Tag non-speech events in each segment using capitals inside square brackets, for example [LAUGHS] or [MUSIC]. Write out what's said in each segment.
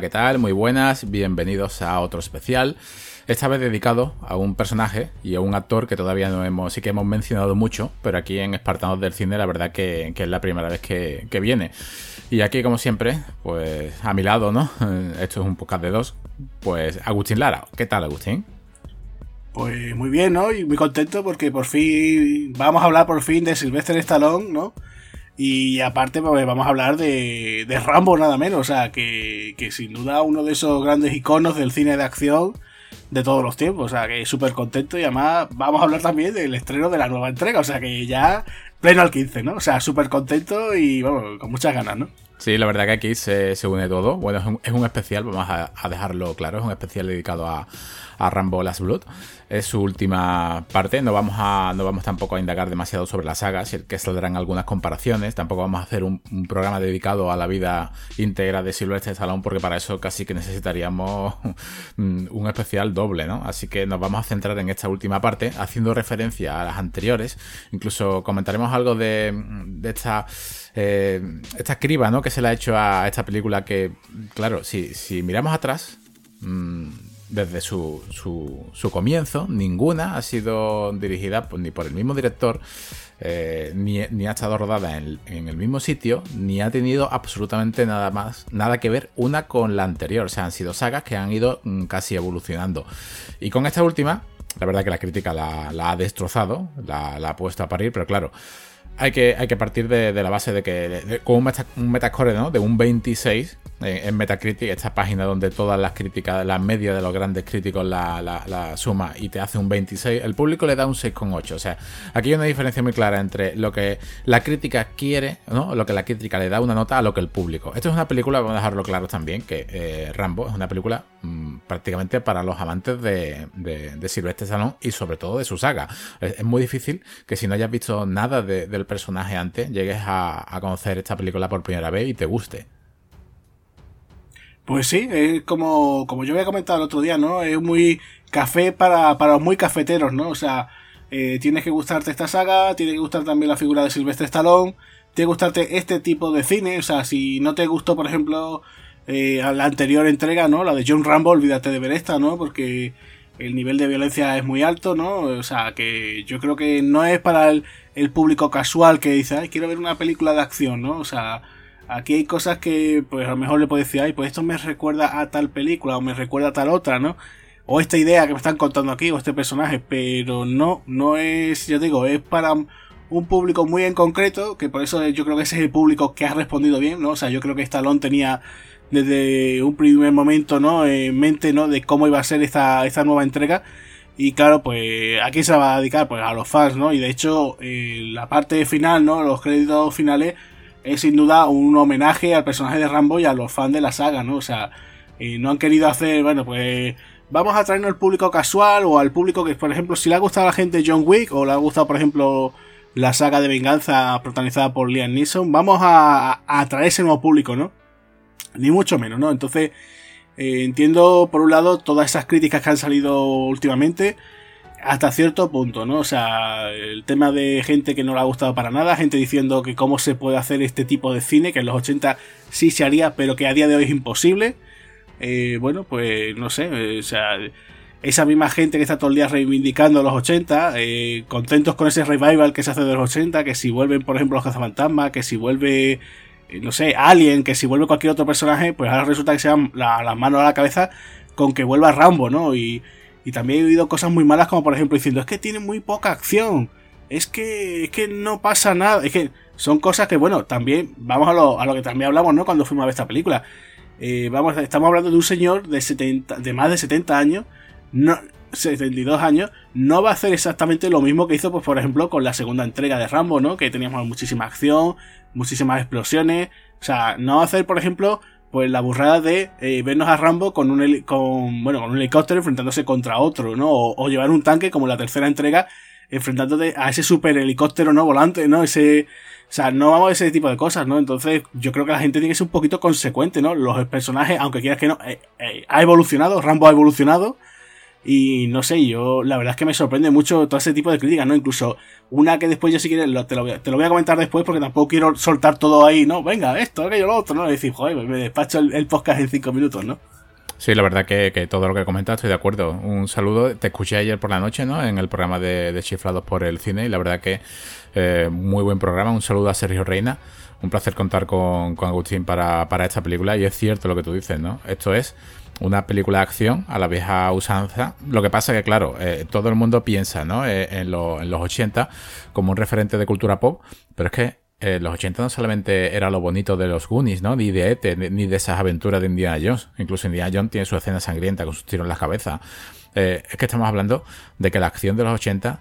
¿qué tal? Muy buenas, bienvenidos a otro especial. Esta vez dedicado a un personaje y a un actor que todavía no hemos, sí que hemos mencionado mucho, pero aquí en Espartanos del Cine la verdad que, es la primera vez que, viene. Y aquí, como siempre, pues a mi lado, ¿no? [LAUGHS] Esto es un podcast de dos, pues Agustín Lara. ¿Qué tal, Agustín? Pues muy bien, ¿no? Y muy contento porque por fin vamos a hablar por fin de Sylvester Stallone, ¿no? Y aparte, pues vamos a hablar de, de Rambo, nada menos. O sea, que, que, sin duda uno de esos grandes iconos del cine de acción de todos los tiempos. O sea, que súper contento. Y además, vamos a hablar también del estreno de la nueva entrega. O sea, que ya pleno al 15, ¿no? O sea, súper contento y vamos, con muchas ganas, ¿no? Sí, la verdad que aquí se, une todo. Bueno, es un, especial, vamos a, dejarlo claro, es un especial dedicado a, a Rambo Last Blood es su última parte. No vamos a no vamos tampoco a indagar demasiado sobre la saga, que saldrán algunas comparaciones. Tampoco vamos a hacer un, programa dedicado a la vida íntegra de Silvestre Stallone, porque para eso casi que necesitaríamos [LAUGHS] un especial doble, ¿no? Así que nos vamos a centrar en esta última parte, haciendo referencia a las anteriores. Incluso comentaremos algo de, esta eh, esta criba, ¿no? Que se le ha hecho a esta película que, claro, si, si miramos atrás. Mm, desde su, su, comienzo, ninguna ha sido dirigida ni por el mismo director, eh, ni, ha estado rodada en el, mismo sitio, ni ha tenido absolutamente nada más, nada que ver una con la anterior. O sea, han sido sagas que han ido mm, casi evolucionando. Y con esta última, la verdad que la crítica la, ha destrozado, la, la ha puesto a parir, pero claro hay que, hay que partir de, la base de que con un, metascore ¿no? de un 26 en, Metacritic, esta página donde todas las críticas, la media de los grandes críticos la, suma y te hace un 26, el público le da un 6,8. O sea, aquí hay una diferencia muy clara entre lo que la crítica quiere, ¿no? lo que la crítica le da una nota a lo que el público. Esto es una película, vamos a dejarlo claro también, que eh, Rambo es una película mm, prácticamente para los amantes de, de, de Silvestre Salón y sobre todo de su saga. Es, muy difícil que si no hayas visto nada del personaje antes, llegues a, conocer esta película por primera vez y te guste. Pues sí, es como, como yo había comentado el otro día, ¿no? Es muy café para, para los muy cafeteros, ¿no? O sea, eh, tienes que gustarte esta saga, tiene que gustar también la figura de Silvestre Stallone, tiene que gustarte este tipo de cine, o sea, si no te gustó, por ejemplo, eh, la anterior entrega, ¿no? La de John Rambo, olvídate de ver esta, ¿no? Porque el nivel de violencia es muy alto, ¿no? O sea, que yo creo que no es para el, público casual que dice, ay, quiero ver una película de acción, ¿no? O sea, aquí hay cosas que, pues a lo mejor le puedo decir, ay, pues esto me recuerda a tal película o me recuerda a tal otra, ¿no? O esta idea que me están contando aquí o este personaje, pero no, no es, yo digo, es para un público muy en concreto, que por eso yo creo que ese es el público que ha respondido bien, ¿no? O sea, yo creo que Stallone tenía desde un primer momento, ¿no? En mente, ¿no? De cómo iba a ser esta, esta nueva entrega. Y claro, pues aquí se va a dedicar pues a los fans, ¿no? Y de hecho, eh, la parte final, ¿no? Los créditos finales es sin duda un homenaje al personaje de Rambo y a los fans de la saga, ¿no? O sea, eh, no han querido hacer, bueno, pues vamos a traernos al público casual o al público que, por ejemplo, si le ha gustado a la gente John Wick o le ha gustado, por ejemplo, la saga de venganza protagonizada por Liam Neeson, vamos a, a atraer ese nuevo público, ¿no? Ni mucho menos, ¿no? Entonces, eh, entiendo por un lado todas esas críticas que han salido últimamente hasta cierto punto, ¿no? O sea, el tema de gente que no le ha gustado para nada, gente diciendo que cómo se puede hacer este tipo de cine, que en los 80 sí se haría, pero que a día de hoy es imposible. Eh, bueno, pues no sé, eh, o sea, esa misma gente que está todo el día reivindicando los 80, contentos con ese revival que se hace de los 80, que si vuelven, por ejemplo, los cazafantasmas, que si vuelve eh, no sé, alguien que si vuelve cualquier otro personaje, pues ahora resulta que se dan las manos a la cabeza con que vuelva Rambo, ¿no? Y, y también he oído cosas muy malas como por ejemplo diciendo, es que tiene muy poca acción, es que, es que no pasa nada, es que son cosas que, bueno, también, vamos a lo, a lo que también hablamos, ¿no? Cuando fuimos a ver esta película. Eh, vamos, estamos hablando de un señor de, 70, de más de 70 años, no, 72 años, no va a hacer exactamente lo mismo que hizo, pues, por ejemplo, con la segunda entrega de Rambo, ¿no? Que teníamos muchísima acción, muchísimas explosiones. O sea, no hacer, por ejemplo, pues la burrada de eh, vernos a Rambo con un, con, bueno, con un helicóptero enfrentándose contra otro, ¿no? O, llevar un tanque como la tercera entrega enfrentándote a ese super helicóptero, ¿no? Volante, ¿no? Ese... O sea, no vamos a ese tipo de cosas, ¿no? Entonces, yo creo que la gente tiene que ser un poquito consecuente, ¿no? Los personajes, aunque quieras que no, eh, eh, ha evolucionado, Rambo ha evolucionado, Y no sé, yo la verdad es que me sorprende mucho todo ese tipo de críticas, ¿no? Incluso una que después yo si quieres te, lo voy a, te, lo voy a, comentar después porque tampoco quiero soltar todo ahí, ¿no? Venga, esto, aquello, lo otro, ¿no? Y decir, joder, me despacho el, podcast en cinco minutos, ¿no? Sí, la verdad que, todo lo que comentas estoy de acuerdo. Un saludo, te escuché ayer por la noche, ¿no? En el programa de, Chiflados por el Cine y la verdad que eh, muy buen programa. Un saludo a Sergio Reina. Un placer contar con, con Agustín para, para esta película y es cierto lo que tú dices, ¿no? Esto es una película de acción a la vieja usanza. Lo que pasa que, claro, eh, todo el mundo piensa ¿no? Eh, en, los 80 como un referente de cultura pop, pero es que los 80 no solamente era lo bonito de los Goonies, ¿no? Ni de ET, ni de esas aventuras de Indiana Jones. Incluso Indiana Jones tiene su escena sangrienta con sus tiros en la cabeza. es que estamos hablando de que la acción de los 80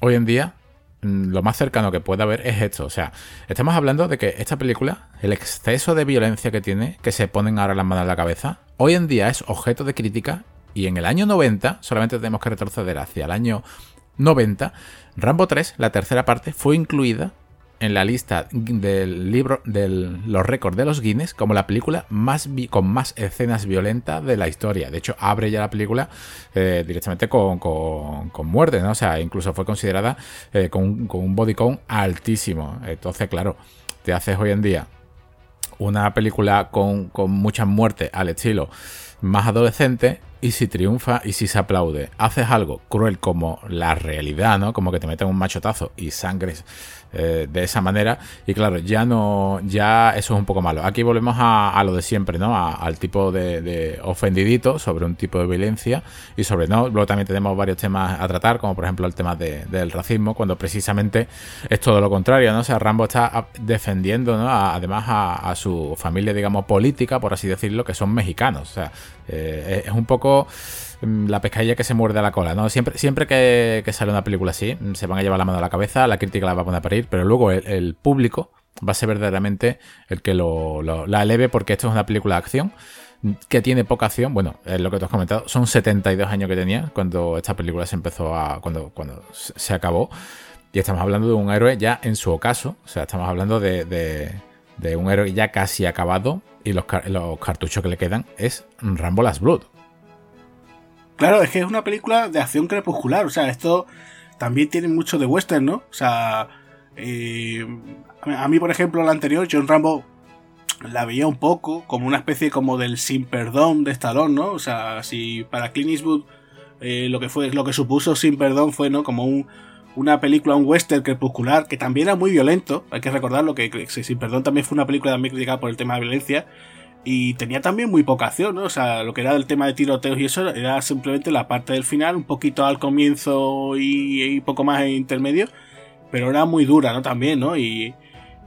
hoy en día lo más cercano que pueda haber es esto. O sea, estamos hablando de que esta película, el exceso de violencia que tiene, que se ponen ahora las manos en la cabeza, hoy en día es objeto de crítica y en el año 90, solamente tenemos que retroceder hacia el año 90, Rambo 3, la tercera parte, fue incluida en la lista del libro de los récords de los Guinness como la película más con más escenas violentas de la historia. De hecho, abre ya la película eh, directamente con, con, muerte, ¿no? O sea, incluso fue considerada eh, con, con, un body count altísimo. Entonces, claro, te haces hoy en día una película con, con muchas muertes al estilo más adolescente y si triunfa y si se aplaude, haces algo cruel como la realidad, ¿no? Como que te meten un machotazo y sangres eh, de esa manera. Y claro, ya no, ya eso es un poco malo. Aquí volvemos a, lo de siempre, ¿no? al tipo de, ofendidito sobre un tipo de violencia y sobre no. Luego también tenemos varios temas a tratar, como por ejemplo el tema del racismo, cuando precisamente es todo lo contrario, ¿no? O sea, Rambo está defendiendo, ¿no? además a, su familia, digamos, política, por así decirlo, que son mexicanos. O sea, eh, es un poco la pescadilla que se muerde a la cola, ¿no? Siempre, siempre que, sale una película así, mm, se van a llevar la mano a la cabeza, la crítica la va a poner a parir, pero luego el, público va a ser verdaderamente el que lo, la eleve porque esto es una película de acción que tiene poca acción. Bueno, es lo que tú has comentado. Son 72 años que tenía cuando esta película se empezó a. cuando, cuando se acabó. Y estamos hablando de un héroe ya en su ocaso. O sea, estamos hablando de, de, un héroe ya casi acabado. Y los, los, cartuchos que le quedan es Rambo Last Blood. Claro, es que es una película de acción crepuscular. O sea, esto también tiene mucho de western, ¿no? O sea, eh, a mí, por ejemplo, la anterior, John Rambo, la veía un poco como una especie como del sin perdón de Stallone, ¿no? O sea, si para Clint Eastwood eh, lo que fue, lo que supuso sin perdón fue, ¿no? Como un, una película, un western crepuscular, que también era muy violento. Hay que recordarlo que, que sin perdón también fue una película también criticada por el tema de violencia. Y tenía también muy poca acción, ¿no? O sea, lo que era el tema de tiroteos y eso era simplemente la parte del final, un poquito al comienzo y, poco más en intermedio, pero era muy dura, ¿no? También, ¿no? Y,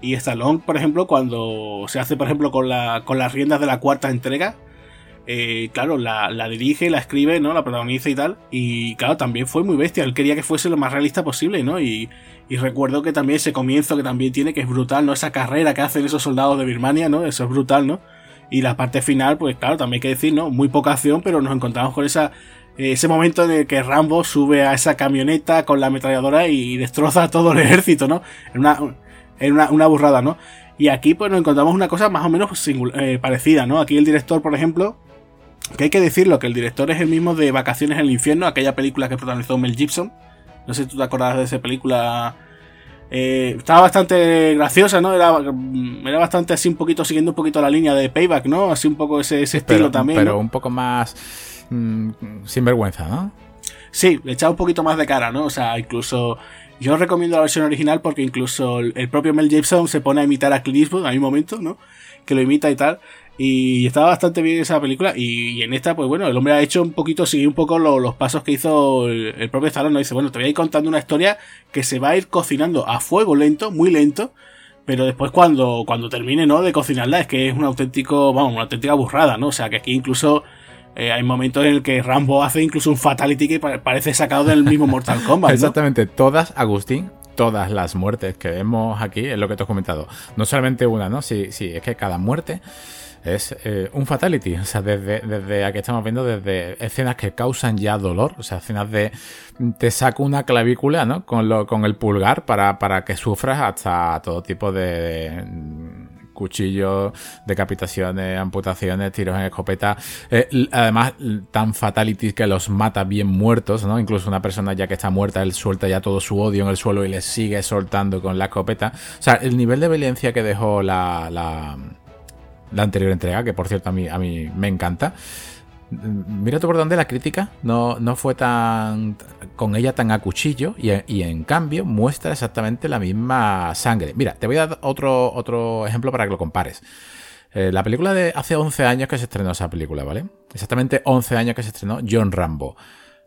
y Stallone, por ejemplo, cuando se hace, por ejemplo, con, la, con las riendas de la cuarta entrega, eh, claro, la, la, dirige, la escribe, ¿no? La protagoniza y tal. Y claro, también fue muy bestia. Él quería que fuese lo más realista posible, ¿no? Y, y recuerdo que también ese comienzo que también tiene, que es brutal, ¿no? Esa carrera que hacen esos soldados de Birmania, ¿no? Eso es brutal, ¿no? Y la parte final, pues claro, también hay que decir, ¿no? Muy poca acción, pero nos encontramos con esa ese momento en el que Rambo sube a esa camioneta con la ametralladora y destroza todo el ejército, ¿no? En una, en una, burrada, ¿no? Y aquí pues nos encontramos una cosa más o menos eh, parecida, ¿no? Aquí el director, por ejemplo, que hay que decirlo, que el director es el mismo de Vacaciones en el Infierno, aquella película que protagonizó Mel Gibson. No sé si tú te acordás de esa película eh, estaba bastante graciosa, ¿no? Era, mm, era bastante así un poquito siguiendo un poquito la línea de Payback, ¿no? Así un poco ese, estilo también. Pero un poco más mm, sin vergüenza, ¿no? Sí, le echaba un poquito más de cara, ¿no? O sea, incluso yo recomiendo la versión original porque incluso el, propio Mel Gibson se pone a imitar a Clint Eastwood a mi momento, ¿no? Que lo imita y tal. Y estaba bastante bien esa película. Y, en esta, pues bueno, el hombre ha hecho un poquito, sigue un poco los pasos que hizo el, propio Stallone. ¿no? Dice, bueno, te voy a ir contando una historia que se va a ir cocinando a fuego lento, muy lento. Pero después cuando, cuando termine, ¿no? De cocinarla, es que es un auténtico, vamos, una auténtica burrada, ¿no? O sea, que aquí incluso eh, hay momentos en el que Rambo hace incluso un fatality que parece sacado del mismo Mortal [LAUGHS] Kombat. Exactamente, todas, Agustín, todas las muertes que vemos aquí es lo que te he comentado. No solamente una, ¿no? Sí, sí, es que cada muerte es eh, un fatality. O sea, desde, desde aquí estamos viendo desde escenas que causan ya dolor. O sea, escenas de te saco una clavícula, ¿no? Con, lo, con el pulgar para, para que sufras hasta todo tipo de cuchillos, decapitaciones, amputaciones, tiros en escopeta. Eh, además, tan fatalities que los mata bien muertos, ¿no? Incluso una persona ya que está muerta, él suelta ya todo su odio en el suelo y le sigue soltando con la escopeta. O sea, el nivel de violencia que dejó la, la anterior entrega, que por cierto a mí, a mí me encanta mira tú por dónde la crítica no, no fue tan con ella tan a cuchillo y, en cambio muestra exactamente la misma sangre. Mira, te voy a dar otro, otro ejemplo para que lo compares. Eh, la película de hace 11 años que se estrenó esa película, ¿vale? Exactamente 11 años que se estrenó John Rambo.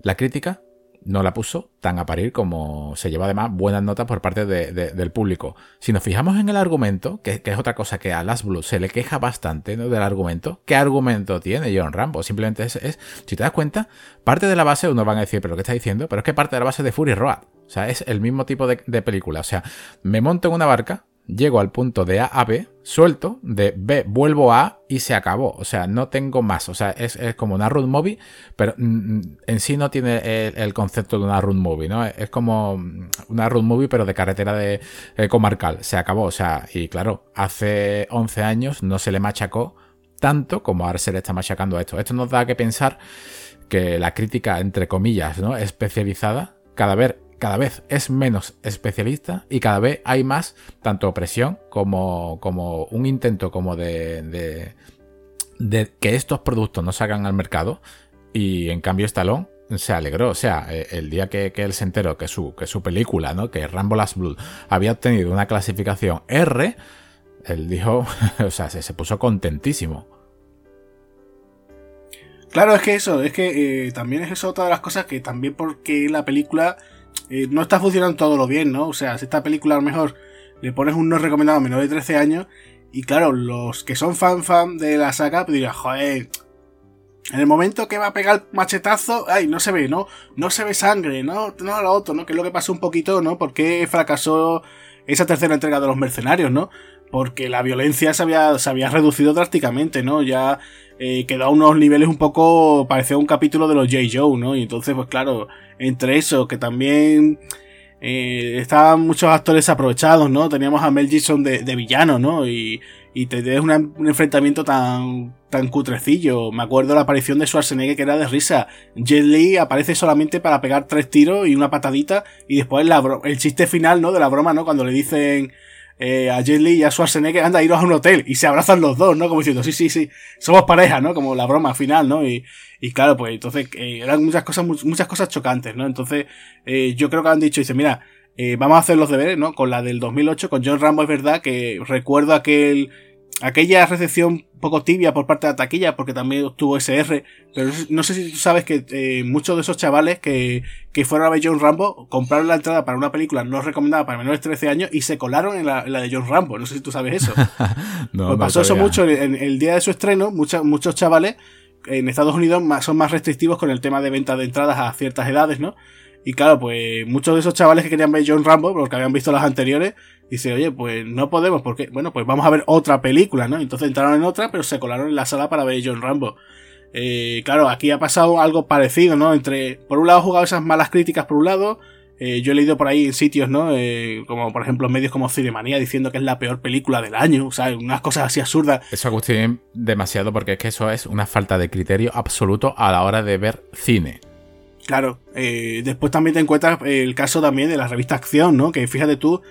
La crítica no la puso tan a parir como se lleva además buenas notas por parte del público. Si nos fijamos en el argumento, que, es otra cosa que a Las Blue se le queja bastante del argumento, ¿qué argumento tiene John Rambo? Simplemente es, si te das cuenta, parte de la base, uno van a decir, pero ¿qué está diciendo? Pero es que parte de la base de Fury Road. O sea, es el mismo tipo de, de película. O sea, me monto en una barca, llego al punto de A a B, suelto, de B vuelvo a y se acabó. O sea, no tengo más. O sea, es, como una road movie, pero mm, en sí no tiene el, concepto de una road movie, ¿no? Es como una road movie, pero de carretera de eh, comarcal. Se acabó. O sea, y claro, hace 11 años no se le machacó tanto como ahora se le está machacando a esto. Esto nos da que pensar que la crítica, entre comillas, ¿no? especializada, cada vez cada vez es menos especialista y cada vez hay más tanto presión como, como un intento como de, de, que estos productos no salgan al mercado y en cambio Stallone se alegró, o sea, eh, el día que, él se enteró que su, que su película, ¿no? que Rambo Last Blood había obtenido una clasificación R, él dijo, [LAUGHS] o sea, se, se puso contentísimo. Claro, es que eso, es que eh, también es eso otra de las cosas que también porque la película eh, no está funcionando todo lo bien, ¿no? O sea, si esta película a lo mejor le pones un no recomendado a menor de 13 años, y claro, los que son fan fan de la saga, pues dirán, joder, en el momento que va a pegar machetazo, ay, no se ve, ¿no? No se ve sangre, ¿no? No lo otro, ¿no? Que es lo que pasó un poquito, ¿no? Porque fracasó esa tercera entrega de los mercenarios, ¿no? Porque la violencia se había, se había reducido drásticamente, ¿no? Ya eh, quedó a unos niveles un poco, parecía un capítulo de los J. Joe, ¿no? Y entonces, pues claro, entre eso, que también eh, estaban muchos actores aprovechados, ¿no? Teníamos a Mel Gibson de, villano, ¿no? Y, y te des un enfrentamiento tan, tan cutrecillo. Me acuerdo la aparición de Schwarzenegger que era de risa. Jet Li aparece solamente para pegar tres tiros y una patadita y después la el chiste final, ¿no? De la broma, ¿no? Cuando le dicen eh, a Jet Li y a Schwarzenegger, anda, iros a un hotel y se abrazan los dos, ¿no? Como diciendo, sí, sí, sí, somos pareja, ¿no? Como la broma final, ¿no? Y, y claro, pues entonces eh, eran muchas cosas, muchas cosas chocantes, ¿no? Entonces, eh, yo creo que han dicho, dice, mira, eh, vamos a hacer los deberes, ¿no? Con la del 2008, con John Rambo es verdad que recuerdo aquel aquella recepción poco tibia por parte de la taquilla, porque también obtuvo SR, pero no sé si tú sabes que eh, muchos de esos chavales que, que fueron a ver John Rambo compraron la entrada para una película no recomendada para menores de 13 años y se colaron en la, de John Rambo. No sé si tú sabes eso. [LAUGHS] no, pues pasó eso mucho en, el día de su estreno, muchos muchos chavales en Estados Unidos son más restrictivos con el tema de venta de entradas a ciertas edades, ¿no? Y claro, pues muchos de esos chavales que querían ver John Rambo, porque habían visto las anteriores, dice, oye, pues no podemos, porque, bueno, pues vamos a ver otra película, ¿no? Entonces entraron en otra, pero se colaron en la sala para ver John Rambo. Eh, claro, aquí ha pasado algo parecido, ¿no? Entre, por un lado, jugado esas malas críticas por un lado, eh, yo he leído por ahí en sitios, ¿no? Eh, como por ejemplo medios como Cinemanía diciendo que es la peor película del año, o sea, unas cosas así absurdas. Eso Agustín demasiado porque es que eso es una falta de criterio absoluto a la hora de ver cine. Claro, eh, después también te encuentras el caso también de la revista Acción, ¿no? Que fíjate tú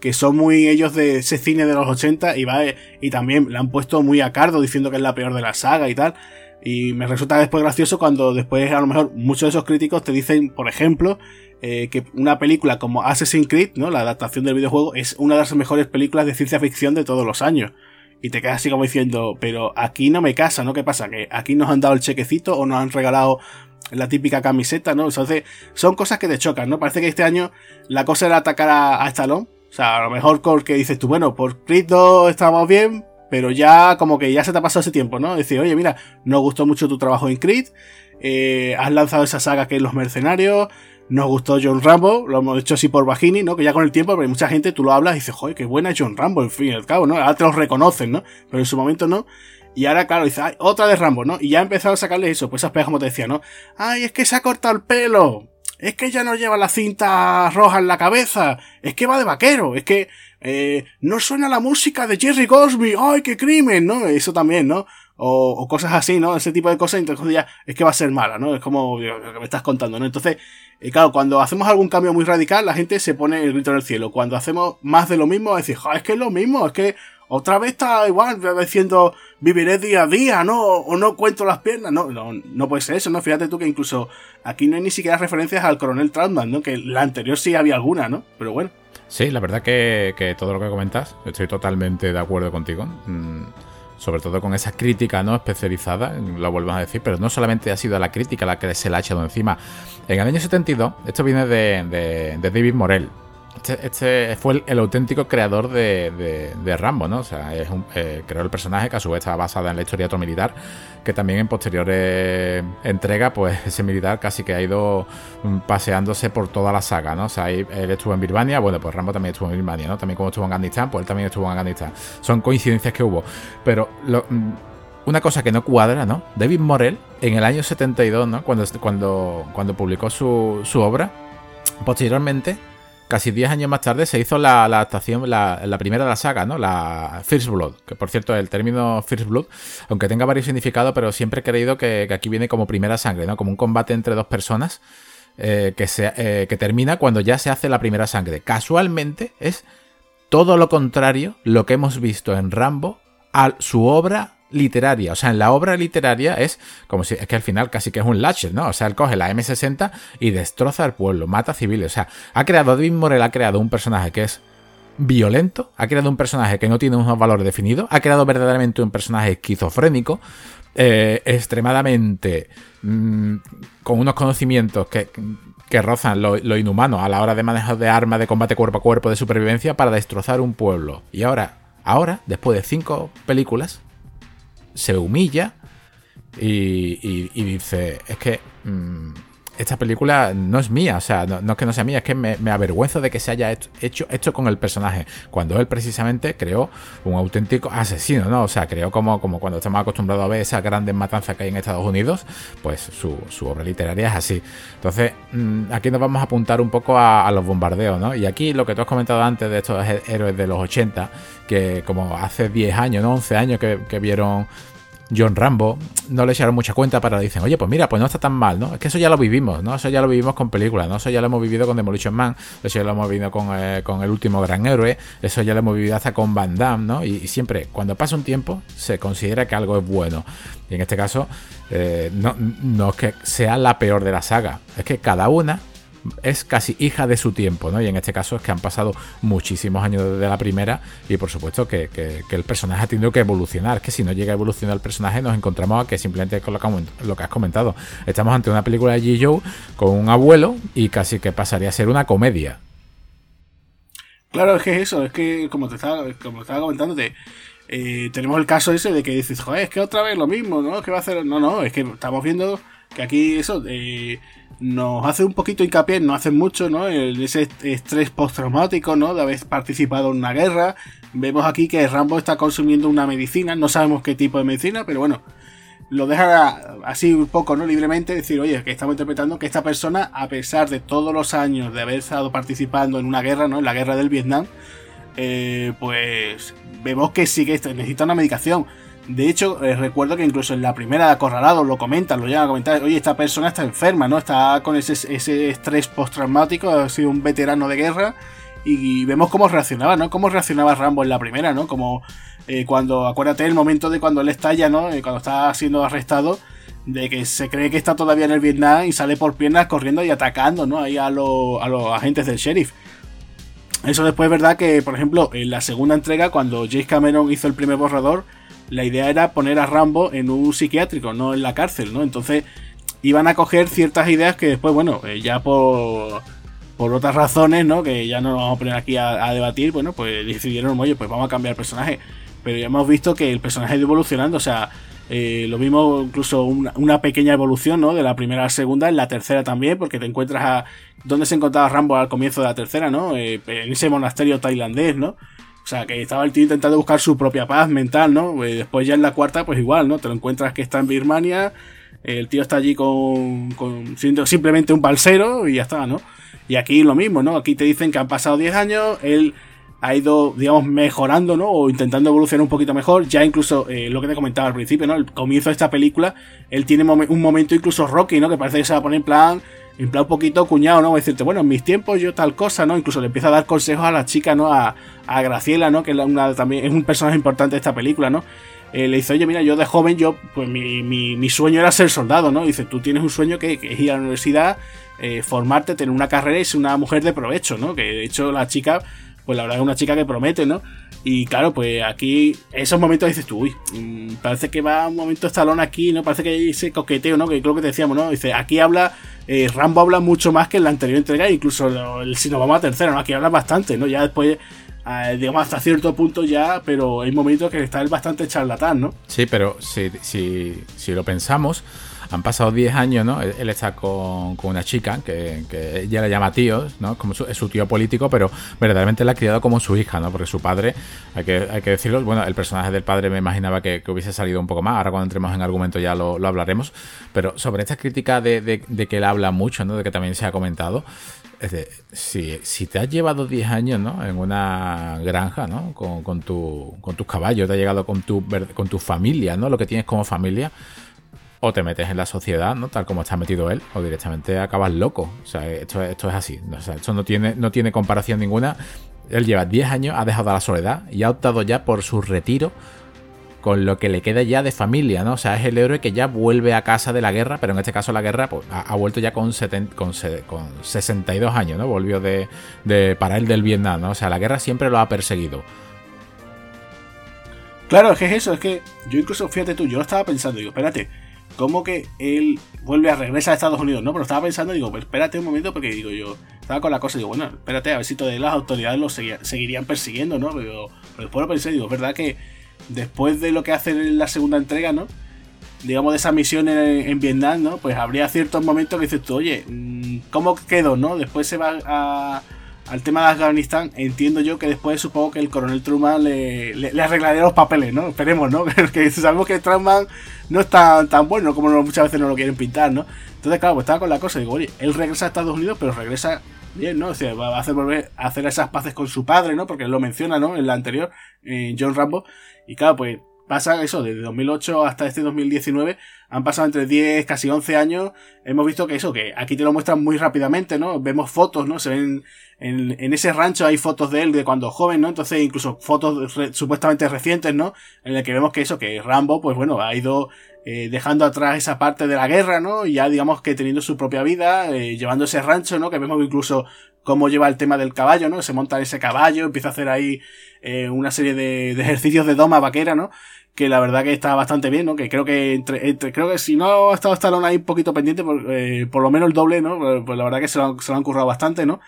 que son muy ellos de ese cine de los 80 y va y también la han puesto muy a cardo diciendo que es la peor de la saga y tal. Y me resulta después gracioso cuando después a lo mejor muchos de esos críticos te dicen, por ejemplo, eh, que una película como Assassin's Creed, ¿no? La adaptación del videojuego, es una de las mejores películas de ciencia ficción de todos los años. Y te quedas así como diciendo, pero aquí no me casa, ¿no? ¿Qué pasa? ¿Que aquí nos han dado el chequecito o nos han regalado la típica camiseta, ¿no? Entonces, son cosas que te chocan, ¿no? Parece que este año la cosa era atacar a, Stallone. O sea, a lo mejor que dices tú, bueno, por Creed 2 estábamos bien, pero ya como que ya se te ha pasado ese tiempo, ¿no? Decir, oye, mira, nos gustó mucho tu trabajo en Creed, eh, has lanzado esa saga que es Los Mercenarios, nos gustó John Rambo, lo hemos hecho así por Bajini, ¿no? Que ya con el tiempo, pero mucha gente tú lo hablas y dices, joder, qué buena es John Rambo, en fin al cabo, ¿no? Ahora te lo reconocen, ¿no? Pero en su momento no. Y ahora, claro, dice, ay, otra de Rambo, ¿no? Y ya ha empezado a sacarle eso, pues esas pegas como te decía, ¿no? Ay, es que se ha cortado el pelo. Es que ya no lleva la cinta roja en la cabeza. Es que va de vaquero. Es que eh, no suena la música de Jerry Goldsmith, ¡ay, qué crimen! ¿no? Eso también, ¿no? O, cosas así, ¿no? Ese tipo de cosas, entonces ya es que va a ser mala, ¿no? Es como lo que me estás contando, ¿no? Entonces, eh, claro, cuando hacemos algún cambio muy radical, la gente se pone el grito en el cielo. Cuando hacemos más de lo mismo, es decir, es que es lo mismo, es que otra vez está igual, diciendo viviré día a día, ¿no? O no cuento las piernas, no, no, no puede ser eso, ¿no? Fíjate tú que incluso aquí no hay ni siquiera referencias al coronel Trautmann, ¿no? Que la anterior sí había alguna, ¿no? Pero bueno. Sí, la verdad que, que todo lo que comentas, estoy totalmente de acuerdo contigo. Mm, sobre todo con esa crítica no especializada, lo volvemos a decir, pero no solamente ha sido la crítica la que se le ha echado encima. En el año 72, esto viene de, de, de David Morell, este, este, fue el, auténtico creador de, Rambo, ¿no? O sea, es un, eh, creó el personaje que a su vez estaba basada en la historia de otro militar, que también en posteriores entregas, pues [LAUGHS] ese militar casi que ha ido mm, paseándose por toda la saga, ¿no? O sea, él estuvo en Birmania, bueno, pues Rambo también estuvo en Birmania, ¿no? También como estuvo en Afganistán, pues él también estuvo en Afganistán. Son coincidencias que hubo. Pero mm, una cosa que no cuadra, ¿no? David Morell, en el año 72, ¿no? Cuando, cuando, cuando publicó su, su obra, posteriormente casi 10 años más tarde se hizo la, adaptación, la, primera de la saga, ¿no? La First Blood, que por cierto el término First Blood, aunque tenga varios significados, pero siempre he creído que, aquí viene como primera sangre, ¿no? Como un combate entre dos personas eh, que, se, eh, que termina cuando ya se hace la primera sangre. Casualmente es todo lo contrario lo que hemos visto en Rambo a su obra literaria. O sea, en la obra literaria es como si es que al final casi que es un Latcher, ¿no? O sea, él coge la M60 y destroza al pueblo, mata civiles. O sea, ha creado, David Morel ha creado un personaje que es violento, ha creado un personaje que no tiene unos valores definidos, ha creado verdaderamente un personaje esquizofrénico, eh, extremadamente mm, con unos conocimientos que, que rozan lo, lo, inhumano a la hora de manejo de armas de combate cuerpo a cuerpo de supervivencia para destrozar un pueblo. Y ahora, ahora, después de cinco películas, se humilla y, dice, es que mm, esta película no es mía, o sea, no, es que no sea mía, es que me, avergüenzo de que se haya hecho esto con el personaje, cuando él precisamente creó un auténtico asesino, ¿no? O sea, creó como, como cuando estamos acostumbrados a ver esas grandes matanzas que hay en Estados Unidos, pues su, obra literaria es así. Entonces, mm, aquí nos vamos a apuntar un poco a, los bombardeos, ¿no? Y aquí lo que tú has comentado antes de estos héroes de los 80, que como hace 10 años, ¿no? 11 años que vieron John Rambo, no le echaron mucha cuenta para dicen, oye, pues mira, pues no está tan mal, ¿no? Es que eso ya lo vivimos, ¿no? Eso ya lo vivimos con películas, ¿no? Eso ya lo hemos vivido con Demolition Man, eso ya lo hemos vivido con, eh, El último gran héroe, eso ya lo hemos vivido hasta con Van Damme, ¿no? Y, siempre, cuando pasa un tiempo, se considera que algo es bueno. Y en este caso, eh, no, no es que sea la peor de la saga, es que cada una es casi hija de su tiempo, ¿no? Y en este caso es que han pasado muchísimos años desde la primera y por supuesto que, el personaje ha tenido que evolucionar, que si no llega a evolucionar el personaje nos encontramos a que simplemente con lo que, has comentado, estamos ante una película de G. Joe con un abuelo y casi que pasaría a ser una comedia. Claro, es que es eso, es que como te estaba, como estaba comentando, eh, tenemos el caso ese de que dices, joder, es que otra vez lo mismo, ¿no? ¿Qué va a hacer? No, no, es que estamos viendo que aquí eso, eh, nos hace un poquito hincapié, no hace mucho, ¿no? ese estrés postraumático, ¿no? De haber participado en una guerra. Vemos aquí que Rambo está consumiendo una medicina, no sabemos qué tipo de medicina, pero bueno, lo deja así un poco, ¿no? Libremente decir, oye, que estamos interpretando que esta persona, a pesar de todos los años de haber estado participando en una guerra, ¿no? En la guerra del Vietnam, eh, pues vemos que sigue, necesita una medicación. De hecho, eh, recuerdo que incluso en la primera de Acorralado lo comentan, lo llegan a comentar, oye, esta persona está enferma, ¿no? Está con ese, ese estrés postraumático, ha sido un veterano de guerra y vemos cómo reaccionaba, ¿no? Cómo reaccionaba Rambo en la primera, ¿no? Como eh, cuando, acuérdate el momento de cuando él estalla, ¿no? Eh, cuando está siendo arrestado, de que se cree que está todavía en el Vietnam y sale por piernas corriendo y atacando, ¿no? Ahí a, a los agentes del sheriff. Eso después es verdad que, por ejemplo, en la segunda entrega, cuando James Cameron hizo el primer borrador, la idea era poner a Rambo en un psiquiátrico, no en la cárcel, ¿no? Entonces iban a coger ciertas ideas que después, bueno, eh, ya por, por otras razones, ¿no? Que ya no nos vamos a poner aquí a, debatir, bueno, pues decidieron, oye, pues vamos a cambiar el personaje. Pero ya hemos visto que el personaje ha ido evolucionando, o sea, eh, lo mismo incluso una, pequeña evolución, ¿no? De la primera a la segunda, en la tercera también, porque te encuentras a... ¿Dónde se encontraba Rambo al comienzo de la tercera, ¿no? Eh, en ese monasterio tailandés, ¿no? O sea, que estaba el tío intentando buscar su propia paz mental, ¿no? Después ya en la cuarta, pues igual, ¿no? Te lo encuentras que está en Birmania, el tío está allí con, con siendo simplemente un balsero y ya está, ¿no? Y aquí lo mismo, ¿no? Aquí te dicen que han pasado 10 años, él ha ido, digamos, mejorando, ¿no? O intentando evolucionar un poquito mejor. Ya incluso, eh, lo que te comentaba al principio, ¿no? El comienzo de esta película, él tiene un momento incluso Rocky, ¿no? Que parece que se va a poner en plan, en un poquito cuñado, ¿no? Decirte, bueno, en mis tiempos yo tal cosa, ¿no? Incluso le empieza a dar consejos a la chica, ¿no? A, a Graciela, ¿no? Que es una, también es un personaje importante de esta película, ¿no? Eh, le dice, oye, mira, yo de joven, yo, pues mi, mi, mi, sueño era ser soldado, ¿no? dice, tú tienes un sueño que, que es ir a la universidad, eh, formarte, tener una carrera y ser una mujer de provecho, ¿no? Que de hecho la chica pues la verdad es una chica que promete, ¿no? Y claro, pues aquí, esos momentos dices tú, uy, mm, parece que va un momento estalón aquí, ¿no? Parece que hay ese coqueteo, ¿no? Que creo que decíamos, ¿no? Dice, aquí habla, eh, Rambo habla mucho más que en la anterior entrega, incluso si nos vamos a tercera, ¿no? Aquí habla bastante, ¿no? Ya después, eh, digamos, hasta cierto punto ya, pero hay momentos que está él bastante charlatán, ¿no? Sí, pero si, si, si lo pensamos han pasado 10 años, ¿no? Él, está con, una chica que, ella le llama tío, ¿no? Su, es su tío político, pero verdaderamente la ha criado como su hija, ¿no? Porque su padre, hay que, hay que decirlo, bueno, el personaje del padre me imaginaba que, hubiese salido un poco más, ahora cuando entremos en argumento ya lo, hablaremos, pero sobre esta crítica de, que él habla mucho, ¿no? De que también se ha comentado, es de, si, te has llevado 10 años ¿no? en una granja ¿no? con, tu, con tus caballos, te has llegado con tu, con tu familia, ¿no? lo que tienes como familia, o te metes en la sociedad, ¿no? Tal como está metido él, o directamente acabas loco. O sea, esto, esto es así. O sea, esto no tiene, no tiene comparación ninguna. Él lleva 10 años, ha dejado la soledad y ha optado ya por su retiro con lo que le queda ya de familia, ¿no? O sea, es el héroe que ya vuelve a casa de la guerra, pero en este caso la guerra pues, ha, vuelto ya con, con, 62 años, ¿no? Volvió de, de, para él del Vietnam, ¿no? O sea, la guerra siempre lo ha perseguido. Claro, es que es eso, es que yo incluso, fíjate tú, yo lo estaba pensando, digo, espérate, ¿Cómo que él vuelve a regresar a Estados Unidos? No, pero estaba pensando, digo, pues espérate un momento, porque digo yo, estaba con la cosa, digo, bueno, espérate, a ver si todas las autoridades lo seguirían persiguiendo, ¿no? Pero, después lo pensé, digo, es verdad que después de lo que hace en la segunda entrega, ¿no? Digamos, de esa misión en, Vietnam, ¿no? Pues habría ciertos momentos que dices tú, oye, mm, ¿cómo quedó, no? Después se va a al tema de Afganistán, entiendo yo que después supongo que el coronel Truman le, le, arreglaría los papeles, ¿no? Esperemos, ¿no? [LAUGHS] que sabemos que Truman no es tan, tan bueno como muchas veces no lo quieren pintar, ¿no? Entonces, claro, pues estaba con la cosa, digo, oye, él regresa a Estados Unidos, pero regresa bien, ¿no? O sea, va a hacer volver a hacer esas paces con su padre, ¿no? Porque él lo menciona, ¿no? En la anterior, en John Rambo. Y claro, pues pasa eso, desde 2008 hasta este 2019, han pasado entre 10, casi 11 años, hemos visto que eso, que aquí te lo muestran muy rápidamente, ¿no? Vemos fotos, ¿no? Se ven en, en, ese rancho hay fotos de él de cuando joven, ¿no? Entonces incluso fotos supuestamente recientes, ¿no? En el que vemos que eso, que Rambo, pues bueno, ha ido eh, dejando atrás esa parte de la guerra, ¿no? Ya digamos que teniendo su propia vida, eh, llevando ese rancho, ¿no? Que vemos incluso cómo lleva el tema del caballo, ¿no? Se monta ese caballo, empieza a hacer ahí eh, una serie de, de, ejercicios de doma vaquera, ¿no? Que la verdad que está bastante bien, ¿no? Que creo que entre, creo que si no ha estado Stallone ahí un poquito pendiente, por, eh, por lo menos el doble, ¿no? Pues, pues la verdad que se lo, se lo han currado bastante, ¿no?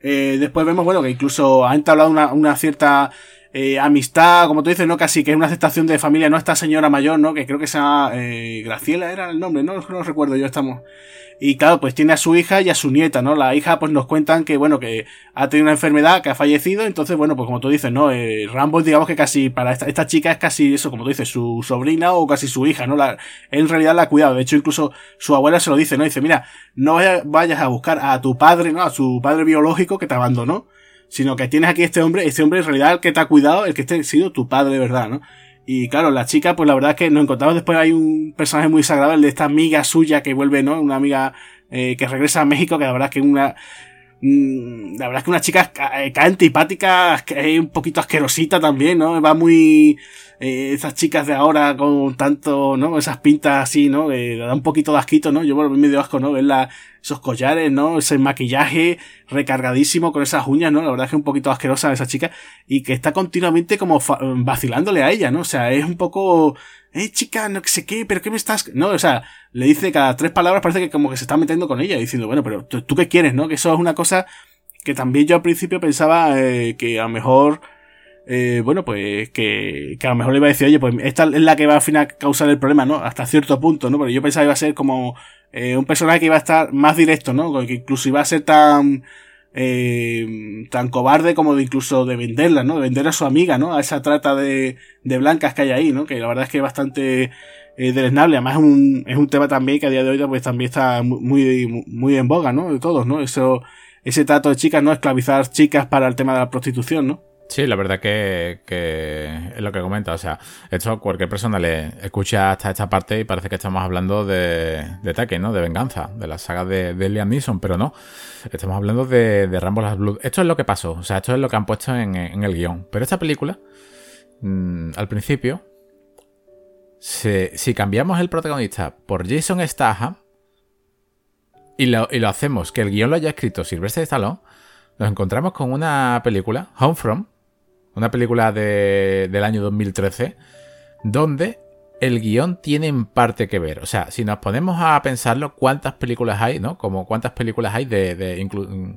Eh, después vemos, bueno, que incluso ha entablado una, una cierta eh, amistad, como tú dices, ¿no? Casi que es una aceptación de familia, ¿no? Esta señora mayor, ¿no? Que creo que se llama eh, Graciela era el nombre, ¿no? No recuerdo, yo estamos. Y claro, pues tiene a su hija y a su nieta, ¿no? La hija, pues nos cuentan que, bueno, que ha tenido una enfermedad, que ha fallecido, entonces, bueno, pues como tú dices, ¿no? Eh, Rambo, digamos que casi, para esta, esta chica es casi eso, como tú dices, su sobrina o casi su hija, ¿no? La, en realidad la ha cuidado. De hecho, incluso su abuela se lo dice, ¿no? Dice, mira, no vayas a buscar a tu padre, ¿no? A su padre biológico que te abandonó, sino que tienes aquí este hombre, este hombre en realidad el que te ha cuidado, el que este ha sido tu padre de verdad, ¿no? Y claro, la chica, pues la verdad es que nos encontramos después, hay un personaje muy sagrado, el de esta amiga suya que vuelve, ¿no? Una amiga eh, que regresa a México, que la verdad es que una... Mm, la verdad es que una chica eh, cae antipática, es un poquito asquerosita también, ¿no? Va muy... Eh, esas chicas de ahora con tanto, ¿no? Esas pintas así, ¿no? Eh, da un poquito de asquito, ¿no? Yo por mí me dio asco, ¿no? Ver esos collares, ¿no? Ese maquillaje recargadísimo con esas uñas, ¿no? La verdad es que un poquito asquerosa esa chica y que está continuamente como vacilándole a ella, ¿no? O sea, es un poco eh, chica, no sé qué, pero ¿qué me estás...? No, o sea, le dice cada tres palabras, parece que como que se está metiendo con ella, diciendo, bueno, pero ¿tú, qué quieres, no? Que eso es una cosa que también yo al principio pensaba eh, que a lo mejor... Eh, bueno, pues que, que a lo mejor le iba a decir, oye, pues esta es la que va a al final causar el problema, ¿no? Hasta cierto punto, ¿no? Pero yo pensaba que iba a ser como eh, un personaje que iba a estar más directo, ¿no? Que incluso iba a ser tan eh, tan cobarde como de incluso de venderla, ¿no? De vender a su amiga, ¿no? A esa trata de, de blancas que hay ahí, ¿no? Que la verdad es que es bastante eh, deleznable. Además es un, es un tema también que a día de hoy pues también está muy, muy, en boga, ¿no? De todos, ¿no? Eso, ese trato de chicas, ¿no? Esclavizar chicas para el tema de la prostitución, ¿no? Sí, la verdad que, es lo que comenta. O sea, esto cualquier persona le escucha hasta esta parte y parece que estamos hablando de, de ¿no? De venganza, de la saga de, de Liam Neeson, pero no. Estamos hablando de, de Rambo Last Blood. Esto es lo que pasó, o sea, esto es lo que han puesto en, el guion. Pero esta película, mm, al principio, si cambiamos el protagonista por Jason Statham y lo, y lo hacemos que el guion lo haya escrito Sylvester Stallone, nos encontramos con una película, Home From, una película del año 2013, donde el guion tiene en parte que ver. O sea, si nos ponemos a pensarlo, ¿cuántas películas hay, no? Como cuántas películas hay de, de mm,